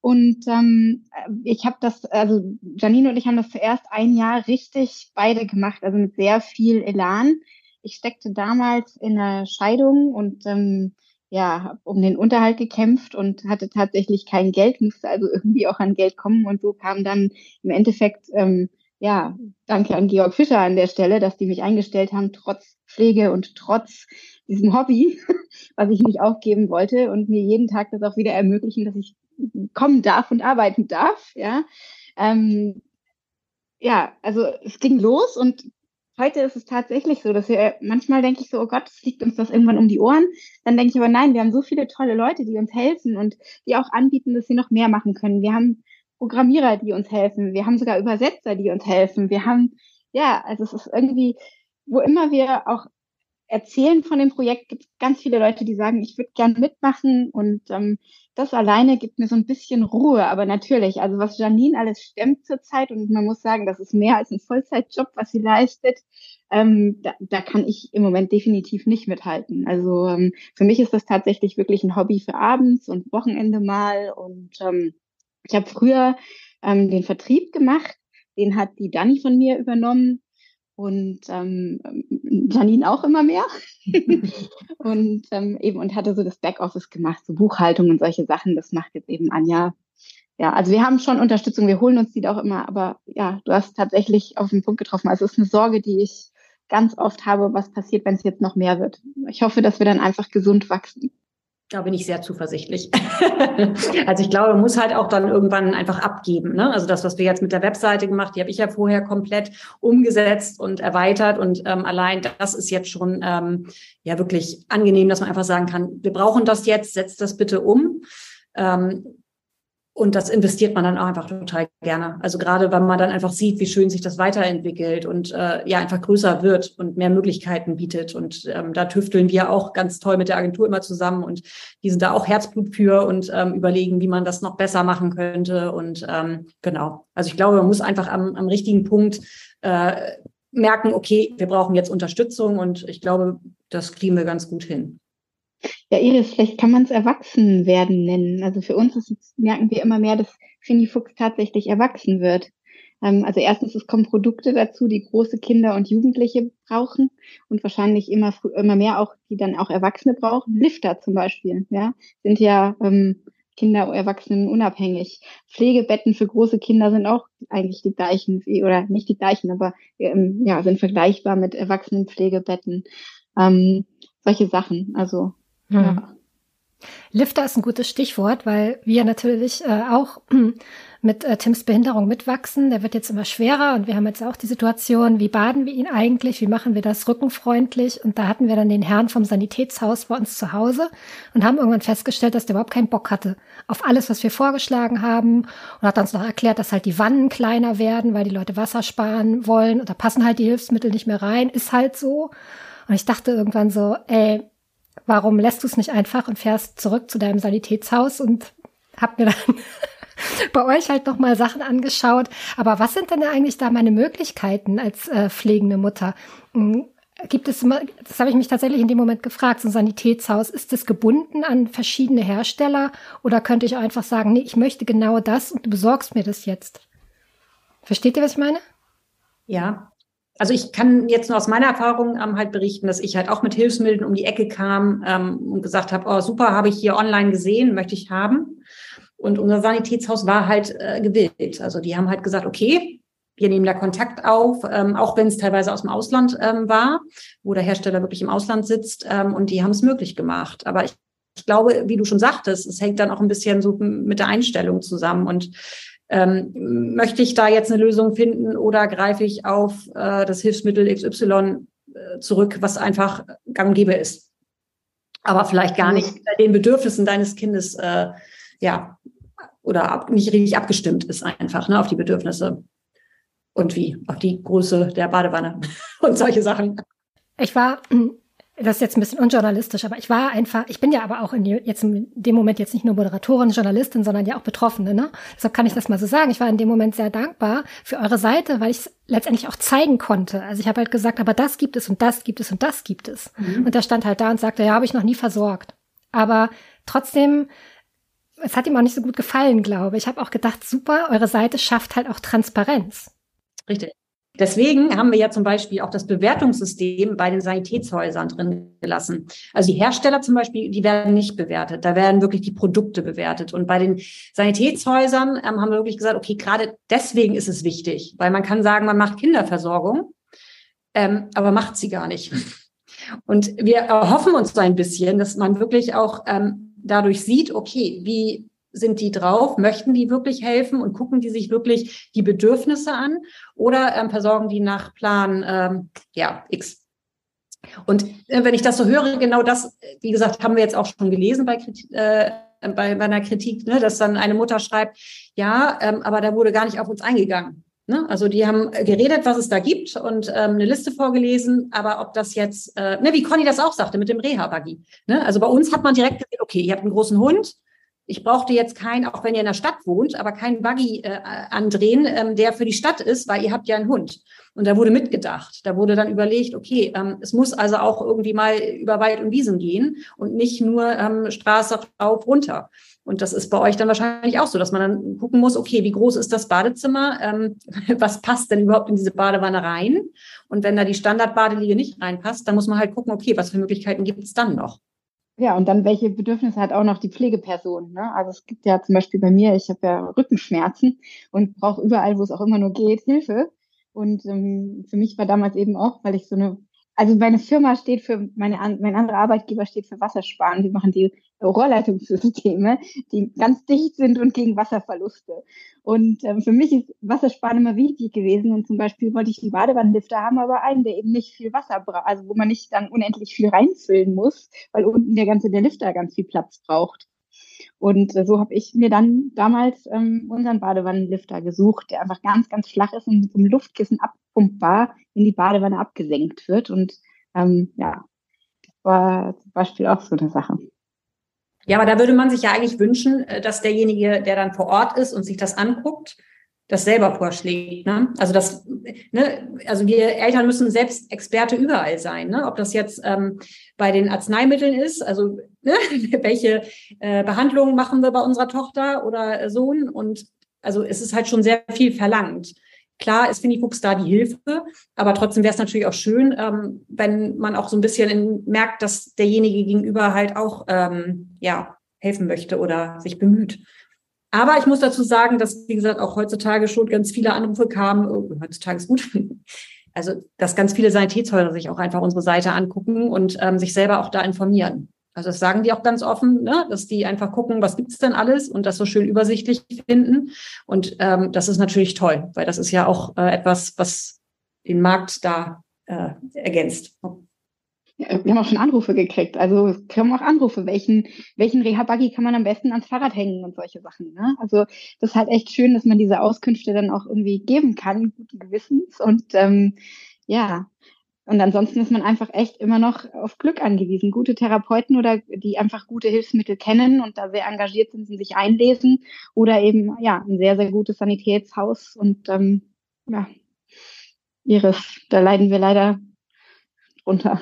Und ähm, ich habe das, also Janine und ich haben das zuerst ein Jahr richtig beide gemacht, also mit sehr viel Elan. Ich steckte damals in einer Scheidung und ähm, ja, um den Unterhalt gekämpft und hatte tatsächlich kein Geld, musste also irgendwie auch an Geld kommen und so kam dann im Endeffekt ähm, ja, danke an Georg Fischer an der Stelle, dass die mich eingestellt haben, trotz Pflege und trotz diesem Hobby, was ich nicht aufgeben wollte und mir jeden Tag das auch wieder ermöglichen, dass ich kommen darf und arbeiten darf, ja. Ähm, ja, also es ging los und heute ist es tatsächlich so, dass wir manchmal denke ich so, oh Gott, es liegt uns das irgendwann um die Ohren. Dann denke ich aber nein, wir haben so viele tolle Leute, die uns helfen und die auch anbieten, dass sie noch mehr machen können. Wir haben Programmierer, die uns helfen. Wir haben sogar Übersetzer, die uns helfen. Wir haben, ja, also es ist irgendwie, wo immer wir auch erzählen von dem Projekt, gibt es ganz viele Leute, die sagen, ich würde gern mitmachen und ähm, das alleine gibt mir so ein bisschen Ruhe. Aber natürlich, also was Janine alles stemmt zurzeit und man muss sagen, das ist mehr als ein Vollzeitjob, was sie leistet, ähm, da, da kann ich im Moment definitiv nicht mithalten. Also ähm, für mich ist das tatsächlich wirklich ein Hobby für abends und Wochenende mal und ähm, ich habe früher ähm, den Vertrieb gemacht, den hat die Dani von mir übernommen und ähm, Janine auch immer mehr und ähm, eben und hatte so das Backoffice gemacht, so Buchhaltung und solche Sachen. Das macht jetzt eben Anja. Ja, also wir haben schon Unterstützung, wir holen uns die auch immer, aber ja, du hast tatsächlich auf den Punkt getroffen. Also es ist eine Sorge, die ich ganz oft habe, was passiert, wenn es jetzt noch mehr wird. Ich hoffe, dass wir dann einfach gesund wachsen. Da bin ich sehr zuversichtlich. also ich glaube, man muss halt auch dann irgendwann einfach abgeben. Ne? Also das, was wir jetzt mit der Webseite gemacht, die habe ich ja vorher komplett umgesetzt und erweitert. Und ähm, allein das ist jetzt schon ähm, ja wirklich angenehm, dass man einfach sagen kann, wir brauchen das jetzt, setzt das bitte um. Ähm, und das investiert man dann auch einfach total gerne. Also gerade, weil man dann einfach sieht, wie schön sich das weiterentwickelt und äh, ja einfach größer wird und mehr Möglichkeiten bietet. Und ähm, da tüfteln wir auch ganz toll mit der Agentur immer zusammen und die sind da auch Herzblut für und ähm, überlegen, wie man das noch besser machen könnte. Und ähm, genau. Also ich glaube, man muss einfach am, am richtigen Punkt äh, merken, okay, wir brauchen jetzt Unterstützung und ich glaube, das kriegen wir ganz gut hin. Ja, Iris, vielleicht kann man es Erwachsenwerden nennen. Also für uns ist, merken wir immer mehr, dass Finny Fuchs tatsächlich erwachsen wird. Ähm, also erstens, es kommen Produkte dazu, die große Kinder und Jugendliche brauchen und wahrscheinlich immer, immer mehr auch, die dann auch Erwachsene brauchen. Lifter zum Beispiel, ja, sind ja ähm, Kinder, Erwachsenen unabhängig. Pflegebetten für große Kinder sind auch eigentlich die gleichen, oder nicht die gleichen, aber ähm, ja, sind vergleichbar mit Erwachsenenpflegebetten. Ähm, solche Sachen. Also hm. ja. Lifter ist ein gutes Stichwort, weil wir natürlich äh, auch mit äh, Tims Behinderung mitwachsen. Der wird jetzt immer schwerer und wir haben jetzt auch die Situation, wie baden wir ihn eigentlich, wie machen wir das rückenfreundlich? Und da hatten wir dann den Herrn vom Sanitätshaus bei uns zu Hause und haben irgendwann festgestellt, dass der überhaupt keinen Bock hatte auf alles, was wir vorgeschlagen haben und hat uns noch erklärt, dass halt die Wannen kleiner werden, weil die Leute Wasser sparen wollen und da passen halt die Hilfsmittel nicht mehr rein, ist halt so. Und ich dachte irgendwann so, ey, warum lässt du es nicht einfach und fährst zurück zu deinem Sanitätshaus und hab mir dann bei euch halt noch mal Sachen angeschaut. Aber was sind denn eigentlich da meine Möglichkeiten als äh, pflegende Mutter? Hm, gibt es, das habe ich mich tatsächlich in dem Moment gefragt, so ein Sanitätshaus, ist das gebunden an verschiedene Hersteller oder könnte ich einfach sagen, nee, ich möchte genau das und du besorgst mir das jetzt? Versteht ihr, was ich meine? Ja, also ich kann jetzt nur aus meiner Erfahrung ähm, halt berichten, dass ich halt auch mit Hilfsmitteln um die Ecke kam ähm, und gesagt habe, oh super, habe ich hier online gesehen, möchte ich haben. Und unser Sanitätshaus war halt äh, gewillt. Also die haben halt gesagt, okay, wir nehmen da Kontakt auf, ähm, auch wenn es teilweise aus dem Ausland ähm, war, wo der Hersteller wirklich im Ausland sitzt. Ähm, und die haben es möglich gemacht. Aber ich, ich glaube, wie du schon sagtest, es hängt dann auch ein bisschen so mit der Einstellung zusammen. Und ähm, möchte ich da jetzt eine Lösung finden oder greife ich auf äh, das Hilfsmittel XY äh, zurück, was einfach gang und gäbe ist? Aber vielleicht gar nicht den Bedürfnissen deines Kindes, äh, ja, oder ab, nicht richtig abgestimmt ist einfach, ne, auf die Bedürfnisse. Und wie? Auf die Größe der Badewanne und solche Sachen. Ich war das ist jetzt ein bisschen unjournalistisch, aber ich war einfach, ich bin ja aber auch in jetzt in dem Moment jetzt nicht nur Moderatorin, Journalistin, sondern ja auch Betroffene, ne? Deshalb kann ich das mal so sagen. Ich war in dem Moment sehr dankbar für eure Seite, weil ich es letztendlich auch zeigen konnte. Also ich habe halt gesagt, aber das gibt es und das gibt es und das gibt es. Mhm. Und er stand halt da und sagte, ja, habe ich noch nie versorgt. Aber trotzdem, es hat ihm auch nicht so gut gefallen, glaube ich. Ich habe auch gedacht, super, eure Seite schafft halt auch Transparenz. Richtig. Deswegen haben wir ja zum Beispiel auch das Bewertungssystem bei den Sanitätshäusern drin gelassen. Also die Hersteller zum Beispiel, die werden nicht bewertet. Da werden wirklich die Produkte bewertet. Und bei den Sanitätshäusern ähm, haben wir wirklich gesagt, okay, gerade deswegen ist es wichtig, weil man kann sagen, man macht Kinderversorgung, ähm, aber macht sie gar nicht. Und wir erhoffen uns so ein bisschen, dass man wirklich auch ähm, dadurch sieht, okay, wie sind die drauf? Möchten die wirklich helfen und gucken die sich wirklich die Bedürfnisse an oder ähm, versorgen die nach Plan ähm, ja X? Und äh, wenn ich das so höre, genau das, wie gesagt, haben wir jetzt auch schon gelesen bei, äh, bei, bei einer Kritik, ne, dass dann eine Mutter schreibt, ja, ähm, aber da wurde gar nicht auf uns eingegangen. Ne? Also die haben geredet, was es da gibt und ähm, eine Liste vorgelesen, aber ob das jetzt, äh, ne, wie Conny das auch sagte mit dem Reha-Buggy. Ne? Also bei uns hat man direkt gesehen, okay, ihr habt einen großen Hund, ich brauchte jetzt keinen, auch wenn ihr in der Stadt wohnt, aber keinen Buggy äh, andrehen, ähm, der für die Stadt ist, weil ihr habt ja einen Hund. Und da wurde mitgedacht. Da wurde dann überlegt, okay, ähm, es muss also auch irgendwie mal über Wald und Wiesen gehen und nicht nur ähm, Straße rauf, runter. Und das ist bei euch dann wahrscheinlich auch so, dass man dann gucken muss, okay, wie groß ist das Badezimmer? Ähm, was passt denn überhaupt in diese Badewanne rein? Und wenn da die Standardbadeliege nicht reinpasst, dann muss man halt gucken, okay, was für Möglichkeiten gibt es dann noch? Ja, und dann welche Bedürfnisse hat auch noch die Pflegeperson. Ne? Also es gibt ja zum Beispiel bei mir, ich habe ja Rückenschmerzen und brauche überall, wo es auch immer nur geht, Hilfe. Und ähm, für mich war damals eben auch, weil ich so eine also meine Firma steht für, meine, mein anderer Arbeitgeber steht für Wassersparen. Die machen die Rohrleitungssysteme, die ganz dicht sind und gegen Wasserverluste. Und ähm, für mich ist Wassersparen immer wichtig gewesen. Und zum Beispiel wollte ich einen Badewannenlifter haben, aber einen, der eben nicht viel Wasser braucht, also wo man nicht dann unendlich viel reinfüllen muss, weil unten der ganze, der Lifter ganz viel Platz braucht. Und äh, so habe ich mir dann damals ähm, unseren Badewannenlifter gesucht, der einfach ganz, ganz flach ist und mit so einem Luftkissen abpumpbar in die Badewanne abgesenkt wird. Und ähm, ja, das war zum Beispiel auch so eine Sache. Ja, aber da würde man sich ja eigentlich wünschen, äh, dass derjenige, der dann vor Ort ist und sich das anguckt, das selber vorschlägt. Ne? Also das, ne, also wir Eltern müssen selbst Experte überall sein. Ne? Ob das jetzt ähm, bei den Arzneimitteln ist, also ne, welche äh, Behandlungen machen wir bei unserer Tochter oder Sohn und also es ist halt schon sehr viel verlangt. Klar ist Finifuchs da die Hilfe, aber trotzdem wäre es natürlich auch schön, ähm, wenn man auch so ein bisschen in, merkt, dass derjenige gegenüber halt auch ähm, ja helfen möchte oder sich bemüht. Aber ich muss dazu sagen, dass, wie gesagt, auch heutzutage schon ganz viele Anrufe kamen. Oh, heutzutage ist gut. Also, dass ganz viele Sanitätshäuser sich auch einfach unsere Seite angucken und ähm, sich selber auch da informieren. Also das sagen die auch ganz offen, ne? dass die einfach gucken, was gibt's denn alles und das so schön übersichtlich finden. Und ähm, das ist natürlich toll, weil das ist ja auch äh, etwas, was den Markt da äh, ergänzt. Wir haben auch schon Anrufe gekriegt. Also es kommen auch Anrufe, welchen, welchen Reha-Buggy kann man am besten ans Fahrrad hängen und solche Sachen. Ne? Also das ist halt echt schön, dass man diese Auskünfte dann auch irgendwie geben kann, guten Gewissens. Und ähm, ja, und ansonsten ist man einfach echt immer noch auf Glück angewiesen. Gute Therapeuten oder die einfach gute Hilfsmittel kennen und da sehr engagiert sind und sich einlesen oder eben ja ein sehr, sehr gutes Sanitätshaus und ähm, ja, Iris, da leiden wir leider drunter,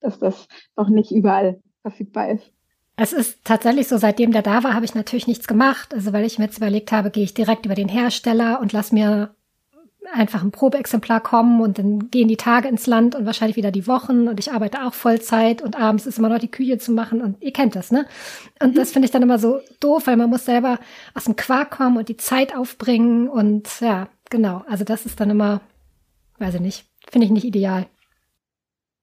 dass das noch nicht überall verfügbar ist. Es ist tatsächlich so, seitdem der da war, habe ich natürlich nichts gemacht. Also weil ich mir jetzt überlegt habe, gehe ich direkt über den Hersteller und lass mir einfach ein Probeexemplar kommen und dann gehen die Tage ins Land und wahrscheinlich wieder die Wochen und ich arbeite auch Vollzeit und abends ist immer noch die Küche zu machen und ihr kennt das, ne? Und das mhm. finde ich dann immer so doof, weil man muss selber aus dem Quark kommen und die Zeit aufbringen und ja, genau. Also das ist dann immer, weiß ich nicht, finde ich nicht ideal.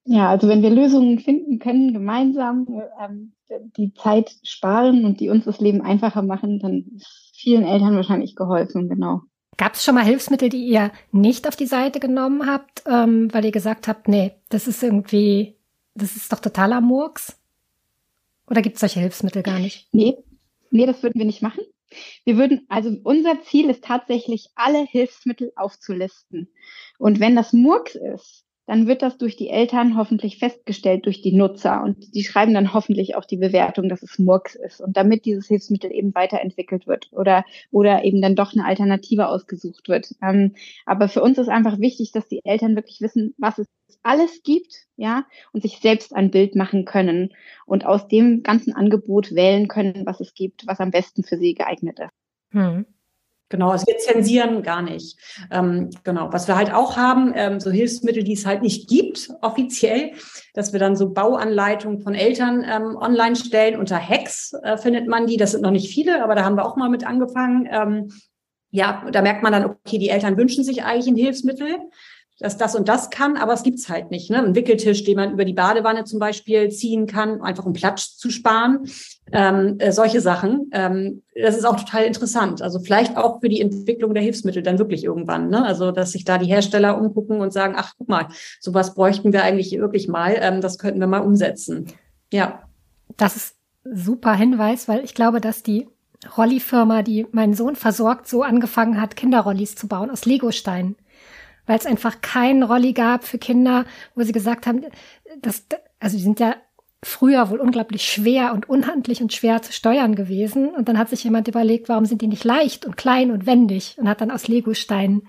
Ja, also wenn wir Lösungen finden können, gemeinsam ähm, die Zeit sparen und die uns das Leben einfacher machen, dann ist vielen Eltern wahrscheinlich geholfen, genau. Gab es schon mal Hilfsmittel, die ihr nicht auf die Seite genommen habt, ähm, weil ihr gesagt habt, nee, das ist irgendwie, das ist doch totaler Murks? Oder gibt es solche Hilfsmittel gar nicht? Nee, nee, das würden wir nicht machen. Wir würden, also unser Ziel ist tatsächlich, alle Hilfsmittel aufzulisten. Und wenn das Murks ist, dann wird das durch die Eltern hoffentlich festgestellt, durch die Nutzer. Und die schreiben dann hoffentlich auch die Bewertung, dass es Murks ist. Und damit dieses Hilfsmittel eben weiterentwickelt wird oder, oder eben dann doch eine Alternative ausgesucht wird. Ähm, aber für uns ist einfach wichtig, dass die Eltern wirklich wissen, was es alles gibt, ja, und sich selbst ein Bild machen können und aus dem ganzen Angebot wählen können, was es gibt, was am besten für sie geeignet ist. Hm. Genau, also wir zensieren gar nicht. Ähm, genau, was wir halt auch haben, ähm, so Hilfsmittel, die es halt nicht gibt, offiziell, dass wir dann so Bauanleitungen von Eltern ähm, online stellen. Unter Hacks äh, findet man die. Das sind noch nicht viele, aber da haben wir auch mal mit angefangen. Ähm, ja, da merkt man dann, okay, die Eltern wünschen sich eigentlich ein Hilfsmittel dass das und das kann, aber es gibt's halt nicht. Ne? Ein Wickeltisch, den man über die Badewanne zum Beispiel ziehen kann, einfach um Platz zu sparen. Ähm, äh, solche Sachen. Ähm, das ist auch total interessant. Also vielleicht auch für die Entwicklung der Hilfsmittel dann wirklich irgendwann. Ne? Also dass sich da die Hersteller umgucken und sagen, ach guck mal, sowas bräuchten wir eigentlich wirklich mal. Ähm, das könnten wir mal umsetzen. Ja. Das ist super Hinweis, weil ich glaube, dass die Rolli-Firma, die meinen Sohn versorgt, so angefangen hat, Kinderrollis zu bauen aus Legosteinen weil es einfach keinen Rolli gab für Kinder, wo sie gesagt haben, dass, also die sind ja früher wohl unglaublich schwer und unhandlich und schwer zu steuern gewesen. Und dann hat sich jemand überlegt, warum sind die nicht leicht und klein und wendig und hat dann aus Legosteinen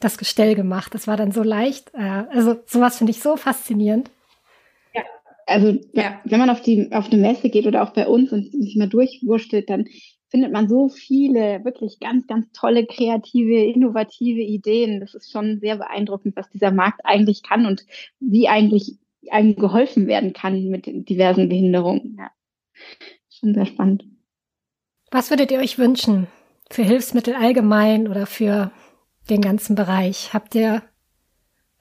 das Gestell gemacht. Das war dann so leicht. Äh, also sowas finde ich so faszinierend. Ja, also ja, wenn man auf die auf eine Messe geht oder auch bei uns und sich mal durchwurschtelt, dann findet man so viele wirklich ganz, ganz tolle, kreative, innovative Ideen. Das ist schon sehr beeindruckend, was dieser Markt eigentlich kann und wie eigentlich einem geholfen werden kann mit diversen Behinderungen. Ja, schon sehr spannend. Was würdet ihr euch wünschen für Hilfsmittel allgemein oder für den ganzen Bereich? Habt ihr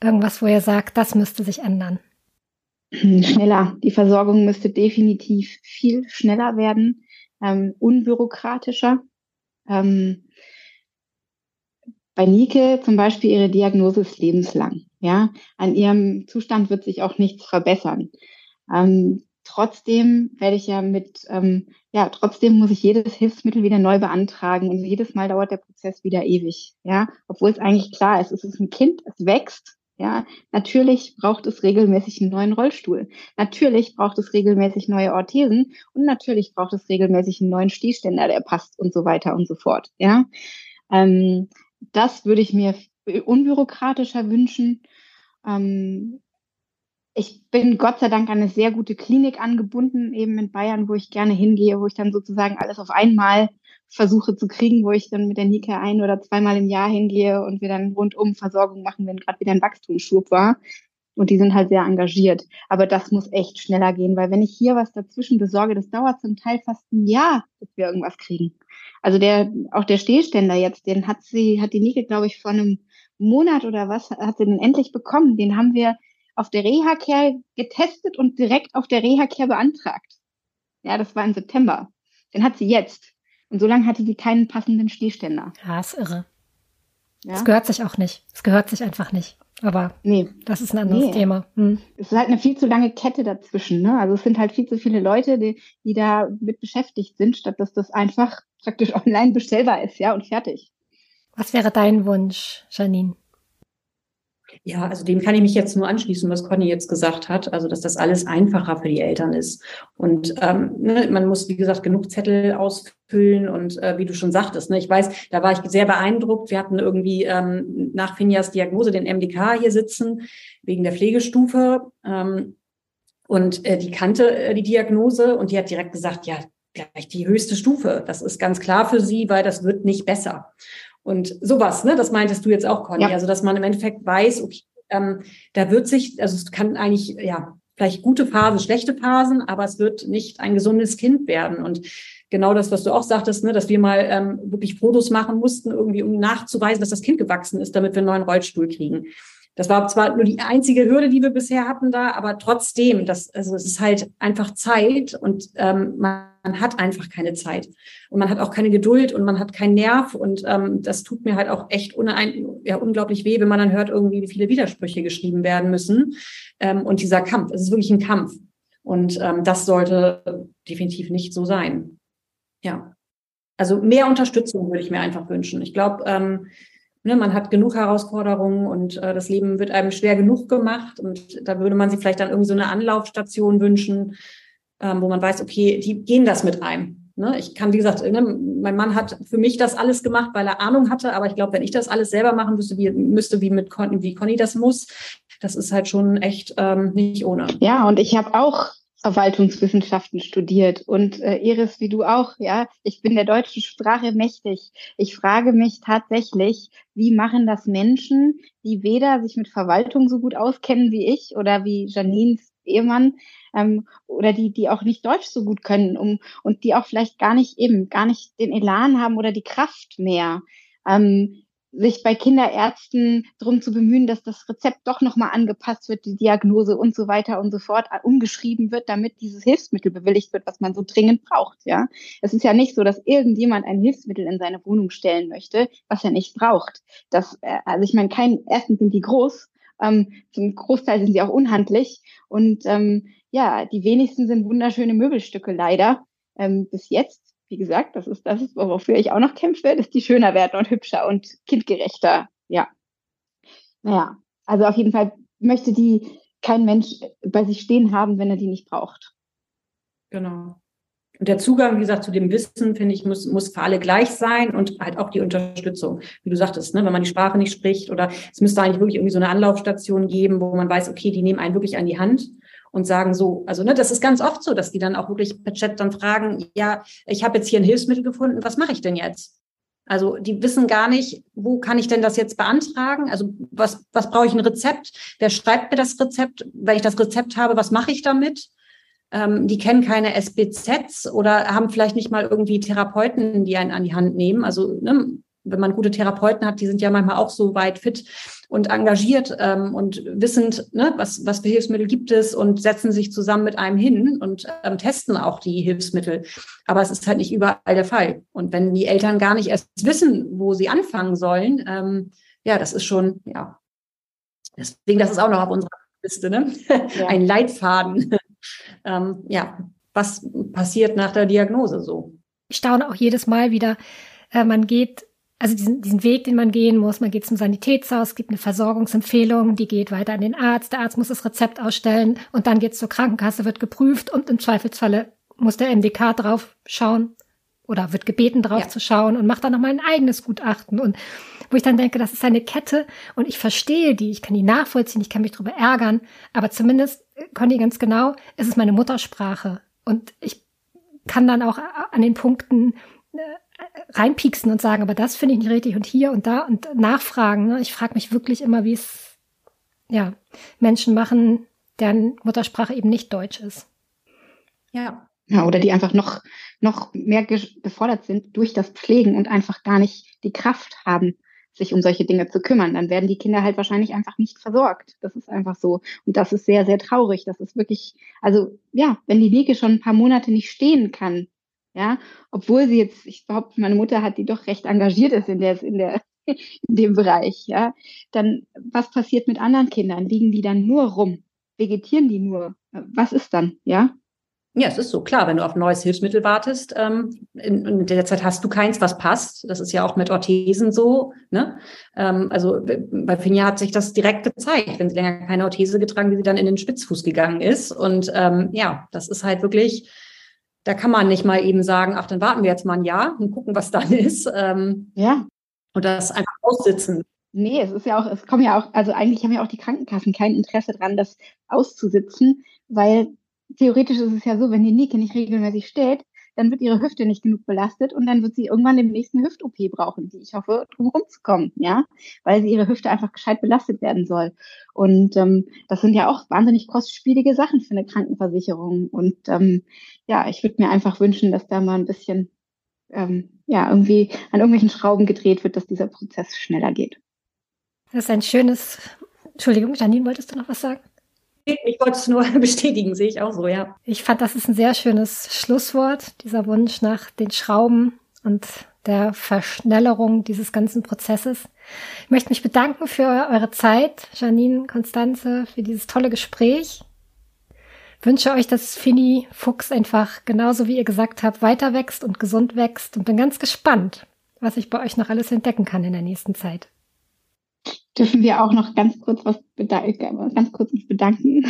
irgendwas, wo ihr sagt, das müsste sich ändern? Schneller. Die Versorgung müsste definitiv viel schneller werden ähm, unbürokratischer. Ähm, bei Nike zum Beispiel ihre Diagnose ist lebenslang. Ja, an ihrem Zustand wird sich auch nichts verbessern. Ähm, trotzdem werde ich ja mit, ähm, ja, trotzdem muss ich jedes Hilfsmittel wieder neu beantragen und jedes Mal dauert der Prozess wieder ewig. Ja, obwohl es eigentlich klar ist, es ist ein Kind, es wächst ja, natürlich braucht es regelmäßig einen neuen Rollstuhl. Natürlich braucht es regelmäßig neue Orthesen und natürlich braucht es regelmäßig einen neuen Stehständer, der passt und so weiter und so fort. Ja, ähm, das würde ich mir unbürokratischer wünschen. Ähm, ich bin Gott sei Dank an eine sehr gute Klinik angebunden, eben in Bayern, wo ich gerne hingehe, wo ich dann sozusagen alles auf einmal versuche zu kriegen, wo ich dann mit der Nika ein- oder zweimal im Jahr hingehe und wir dann rundum Versorgung machen, wenn gerade wieder ein Wachstumsschub war. Und die sind halt sehr engagiert. Aber das muss echt schneller gehen, weil wenn ich hier was dazwischen besorge, das dauert zum Teil fast ein Jahr, bis wir irgendwas kriegen. Also der, auch der Stillständer jetzt, den hat sie, hat die Nike, glaube ich, vor einem Monat oder was, hat sie den endlich bekommen. Den haben wir auf der Reha-Care getestet und direkt auf der Reha-Care beantragt. Ja, das war im September. Den hat sie jetzt. Und so lange hatte sie keinen passenden Stillständer. Ja, ist irre. Ja? Das gehört sich auch nicht. Es gehört sich einfach nicht. Aber nee. das ist ein anderes nee. Thema. Hm. Es ist halt eine viel zu lange Kette dazwischen. Ne? Also es sind halt viel zu viele Leute, die, die da mit beschäftigt sind, statt dass das einfach praktisch online bestellbar ist, ja, und fertig. Was wäre dein Wunsch, Janine? Ja, also dem kann ich mich jetzt nur anschließen, was Conny jetzt gesagt hat. Also, dass das alles einfacher für die Eltern ist. Und ähm, ne, man muss, wie gesagt, genug Zettel ausfüllen und äh, wie du schon sagtest, ne, ich weiß, da war ich sehr beeindruckt. Wir hatten irgendwie ähm, nach Finjas Diagnose den MDK hier sitzen, wegen der Pflegestufe. Ähm, und äh, die kannte äh, die Diagnose und die hat direkt gesagt, ja, gleich die höchste Stufe. Das ist ganz klar für sie, weil das wird nicht besser. Und sowas, ne, das meintest du jetzt auch, Conny. Ja. Also, dass man im Endeffekt weiß, okay, ähm, da wird sich, also es kann eigentlich, ja, vielleicht gute Phasen, schlechte Phasen, aber es wird nicht ein gesundes Kind werden. Und genau das, was du auch sagtest, ne, dass wir mal ähm, wirklich Fotos machen mussten, irgendwie, um nachzuweisen, dass das Kind gewachsen ist, damit wir einen neuen Rollstuhl kriegen. Das war zwar nur die einzige Hürde, die wir bisher hatten da, aber trotzdem, das, also es ist halt einfach Zeit und ähm, man man hat einfach keine Zeit und man hat auch keine Geduld und man hat keinen Nerv und ähm, das tut mir halt auch echt unein, ja, unglaublich weh, wenn man dann hört irgendwie, wie viele Widersprüche geschrieben werden müssen ähm, und dieser Kampf, es ist wirklich ein Kampf und ähm, das sollte definitiv nicht so sein. Ja, also mehr Unterstützung würde ich mir einfach wünschen. Ich glaube, ähm, ne, man hat genug Herausforderungen und äh, das Leben wird einem schwer genug gemacht und da würde man sich vielleicht dann irgendwie so eine Anlaufstation wünschen, ähm, wo man weiß, okay, die gehen das mit einem. Ne? Ich kann, wie gesagt, ne, mein Mann hat für mich das alles gemacht, weil er Ahnung hatte, aber ich glaube, wenn ich das alles selber machen müsste, wie, müsste, wie mit Conny, wie Conny das muss, das ist halt schon echt ähm, nicht ohne. Ja, und ich habe auch Verwaltungswissenschaften studiert und äh, Iris, wie du auch, ja, ich bin der deutschen Sprache mächtig. Ich frage mich tatsächlich, wie machen das Menschen, die weder sich mit Verwaltung so gut auskennen wie ich oder wie Janines Ehemann ähm, oder die, die auch nicht Deutsch so gut können um, und die auch vielleicht gar nicht eben, gar nicht den Elan haben oder die Kraft mehr. Ähm, sich bei Kinderärzten darum zu bemühen, dass das Rezept doch nochmal angepasst wird, die Diagnose und so weiter und so fort äh, umgeschrieben wird, damit dieses Hilfsmittel bewilligt wird, was man so dringend braucht. Ja, es ist ja nicht so, dass irgendjemand ein Hilfsmittel in seine Wohnung stellen möchte, was er nicht braucht. Das, äh, also ich meine, kein erstens sind die groß ähm, zum Großteil sind sie auch unhandlich. Und ähm, ja, die wenigsten sind wunderschöne Möbelstücke leider. Ähm, bis jetzt, wie gesagt, das ist das, wofür ich auch noch kämpfe, dass die schöner werden und hübscher und kindgerechter. Ja. Naja, also auf jeden Fall möchte die kein Mensch bei sich stehen haben, wenn er die nicht braucht. Genau. Und der Zugang, wie gesagt, zu dem Wissen, finde ich, muss, muss für alle gleich sein und halt auch die Unterstützung. Wie du sagtest, ne, wenn man die Sprache nicht spricht oder es müsste eigentlich wirklich irgendwie so eine Anlaufstation geben, wo man weiß, okay, die nehmen einen wirklich an die Hand und sagen so, also ne, das ist ganz oft so, dass die dann auch wirklich per Chat dann fragen, ja, ich habe jetzt hier ein Hilfsmittel gefunden, was mache ich denn jetzt? Also die wissen gar nicht, wo kann ich denn das jetzt beantragen? Also was, was brauche ich ein Rezept? Wer schreibt mir das Rezept? Weil ich das Rezept habe, was mache ich damit? ähm, die kennen keine SBZs oder haben vielleicht nicht mal irgendwie Therapeuten, die einen an die Hand nehmen. Also ne, wenn man gute Therapeuten hat, die sind ja manchmal auch so weit fit und engagiert ähm, und wissend, ne, was, was für Hilfsmittel gibt es und setzen sich zusammen mit einem hin und ähm, testen auch die Hilfsmittel. Aber es ist halt nicht überall der Fall. Und wenn die Eltern gar nicht erst wissen, wo sie anfangen sollen, ähm, ja, das ist schon, ja. Deswegen, das ist auch noch auf unserer Liste, ne? Ja. Ein Leitfaden ähm, ja, was passiert nach der Diagnose so? Ich staune auch jedes Mal wieder, äh, man geht, also diesen, diesen Weg, den man gehen muss, man geht zum Sanitätshaus, gibt eine Versorgungsempfehlung, die geht weiter an den Arzt, der Arzt muss das Rezept ausstellen und dann geht's zur Krankenkasse, wird geprüft und im Zweifelsfalle muss der MDK drauf schauen oder wird gebeten drauf ja. zu schauen und macht dann nochmal ein eigenes Gutachten. Und wo ich dann denke, das ist eine Kette und ich verstehe die, ich kann die nachvollziehen, ich kann mich darüber ärgern, aber zumindest kann die ganz genau, es ist meine Muttersprache. Und ich kann dann auch an den Punkten äh, reinpieksen und sagen, aber das finde ich nicht richtig und hier und da und nachfragen. Ne? Ich frage mich wirklich immer, wie es ja, Menschen machen, deren Muttersprache eben nicht Deutsch ist. Ja. Ja, oder die einfach noch, noch mehr gefordert sind durch das Pflegen und einfach gar nicht die Kraft haben, sich um solche Dinge zu kümmern. Dann werden die Kinder halt wahrscheinlich einfach nicht versorgt. Das ist einfach so. Und das ist sehr, sehr traurig. Das ist wirklich, also ja, wenn die Liege schon ein paar Monate nicht stehen kann, ja, obwohl sie jetzt, ich behaupte, meine Mutter hat, die doch recht engagiert ist in der, in der, in dem Bereich, ja, dann was passiert mit anderen Kindern? Liegen die dann nur rum? Vegetieren die nur? Was ist dann, ja? Ja, es ist so klar, wenn du auf ein neues Hilfsmittel wartest, ähm, in, in der Zeit hast du keins, was passt. Das ist ja auch mit Orthesen so. Ne? Ähm, also bei Finja hat sich das direkt gezeigt, wenn sie länger keine Orthese getragen, wie sie dann in den Spitzfuß gegangen ist. Und ähm, ja, das ist halt wirklich, da kann man nicht mal eben sagen, ach, dann warten wir jetzt mal ein Jahr und gucken, was dann ist. Ähm, ja. Und das einfach aussitzen. Nee, es ist ja auch, es kommen ja auch, also eigentlich haben ja auch die Krankenkassen kein Interesse dran, das auszusitzen, weil theoretisch ist es ja so, wenn die Nike nicht regelmäßig steht, dann wird ihre Hüfte nicht genug belastet und dann wird sie irgendwann den nächsten Hüft-OP brauchen, die ich hoffe, drum rumzukommen, ja, weil sie ihre Hüfte einfach gescheit belastet werden soll. Und ähm, das sind ja auch wahnsinnig kostspielige Sachen für eine Krankenversicherung. Und ähm, ja, ich würde mir einfach wünschen, dass da mal ein bisschen ähm, ja irgendwie an irgendwelchen Schrauben gedreht wird, dass dieser Prozess schneller geht. Das ist ein schönes. Entschuldigung, Janine, wolltest du noch was sagen? Ich wollte es nur bestätigen, sehe ich auch so, ja. Ich fand, das ist ein sehr schönes Schlusswort, dieser Wunsch nach den Schrauben und der Verschnellerung dieses ganzen Prozesses. Ich möchte mich bedanken für eure Zeit, Janine, Konstanze, für dieses tolle Gespräch. Wünsche euch, dass Fini Fuchs einfach genauso wie ihr gesagt habt, weiter wächst und gesund wächst und bin ganz gespannt, was ich bei euch noch alles entdecken kann in der nächsten Zeit dürfen wir auch noch ganz kurz was bedanken, ganz kurz uns bedanken.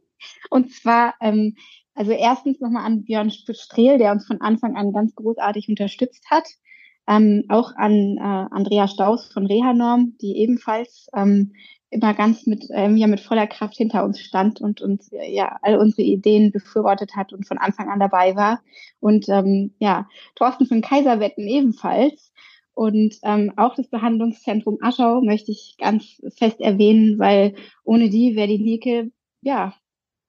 Und zwar, ähm, also erstens nochmal an Björn Strehl, der uns von Anfang an ganz großartig unterstützt hat. Ähm, auch an äh, Andrea Staus von Rehanorm, die ebenfalls ähm, immer ganz mit, ähm, ja, mit voller Kraft hinter uns stand und uns ja all unsere Ideen befürwortet hat und von Anfang an dabei war. Und ähm, ja, Thorsten von Kaiserwetten ebenfalls, und ähm, auch das Behandlungszentrum Aschau möchte ich ganz fest erwähnen, weil ohne die wäre die Nike, ja,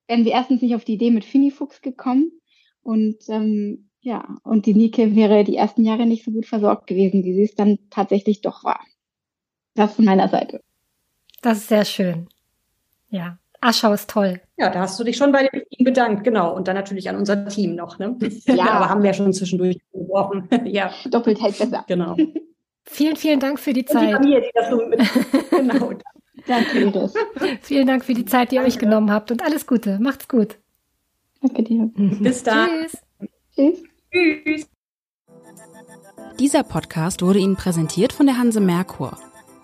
wären wir erstens nicht auf die Idee mit Finifuchs gekommen und ähm, ja, und die Nike wäre die ersten Jahre nicht so gut versorgt gewesen, wie sie es dann tatsächlich doch war. Das von meiner Seite. Das ist sehr schön. Ja, Aschau ist toll. Ja, da hast du dich schon bei dem bedankt, genau. Und dann natürlich an unser Team noch, ne? Ja. Aber haben wir ja schon zwischendurch gebrochen. ja. Doppelt hält besser. Genau. Vielen, vielen Dank für die Zeit. Und die Familie, die das so mit, genau. Danke, Iris. Vielen Dank für die Zeit, die ihr euch genommen habt und alles Gute. Macht's gut. Danke dir. Bis dann. Tschüss. Tschüss. Tschüss. Dieser Podcast wurde Ihnen präsentiert von der Hanse Merkur.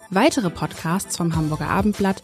Weitere Podcasts vom Hamburger Abendblatt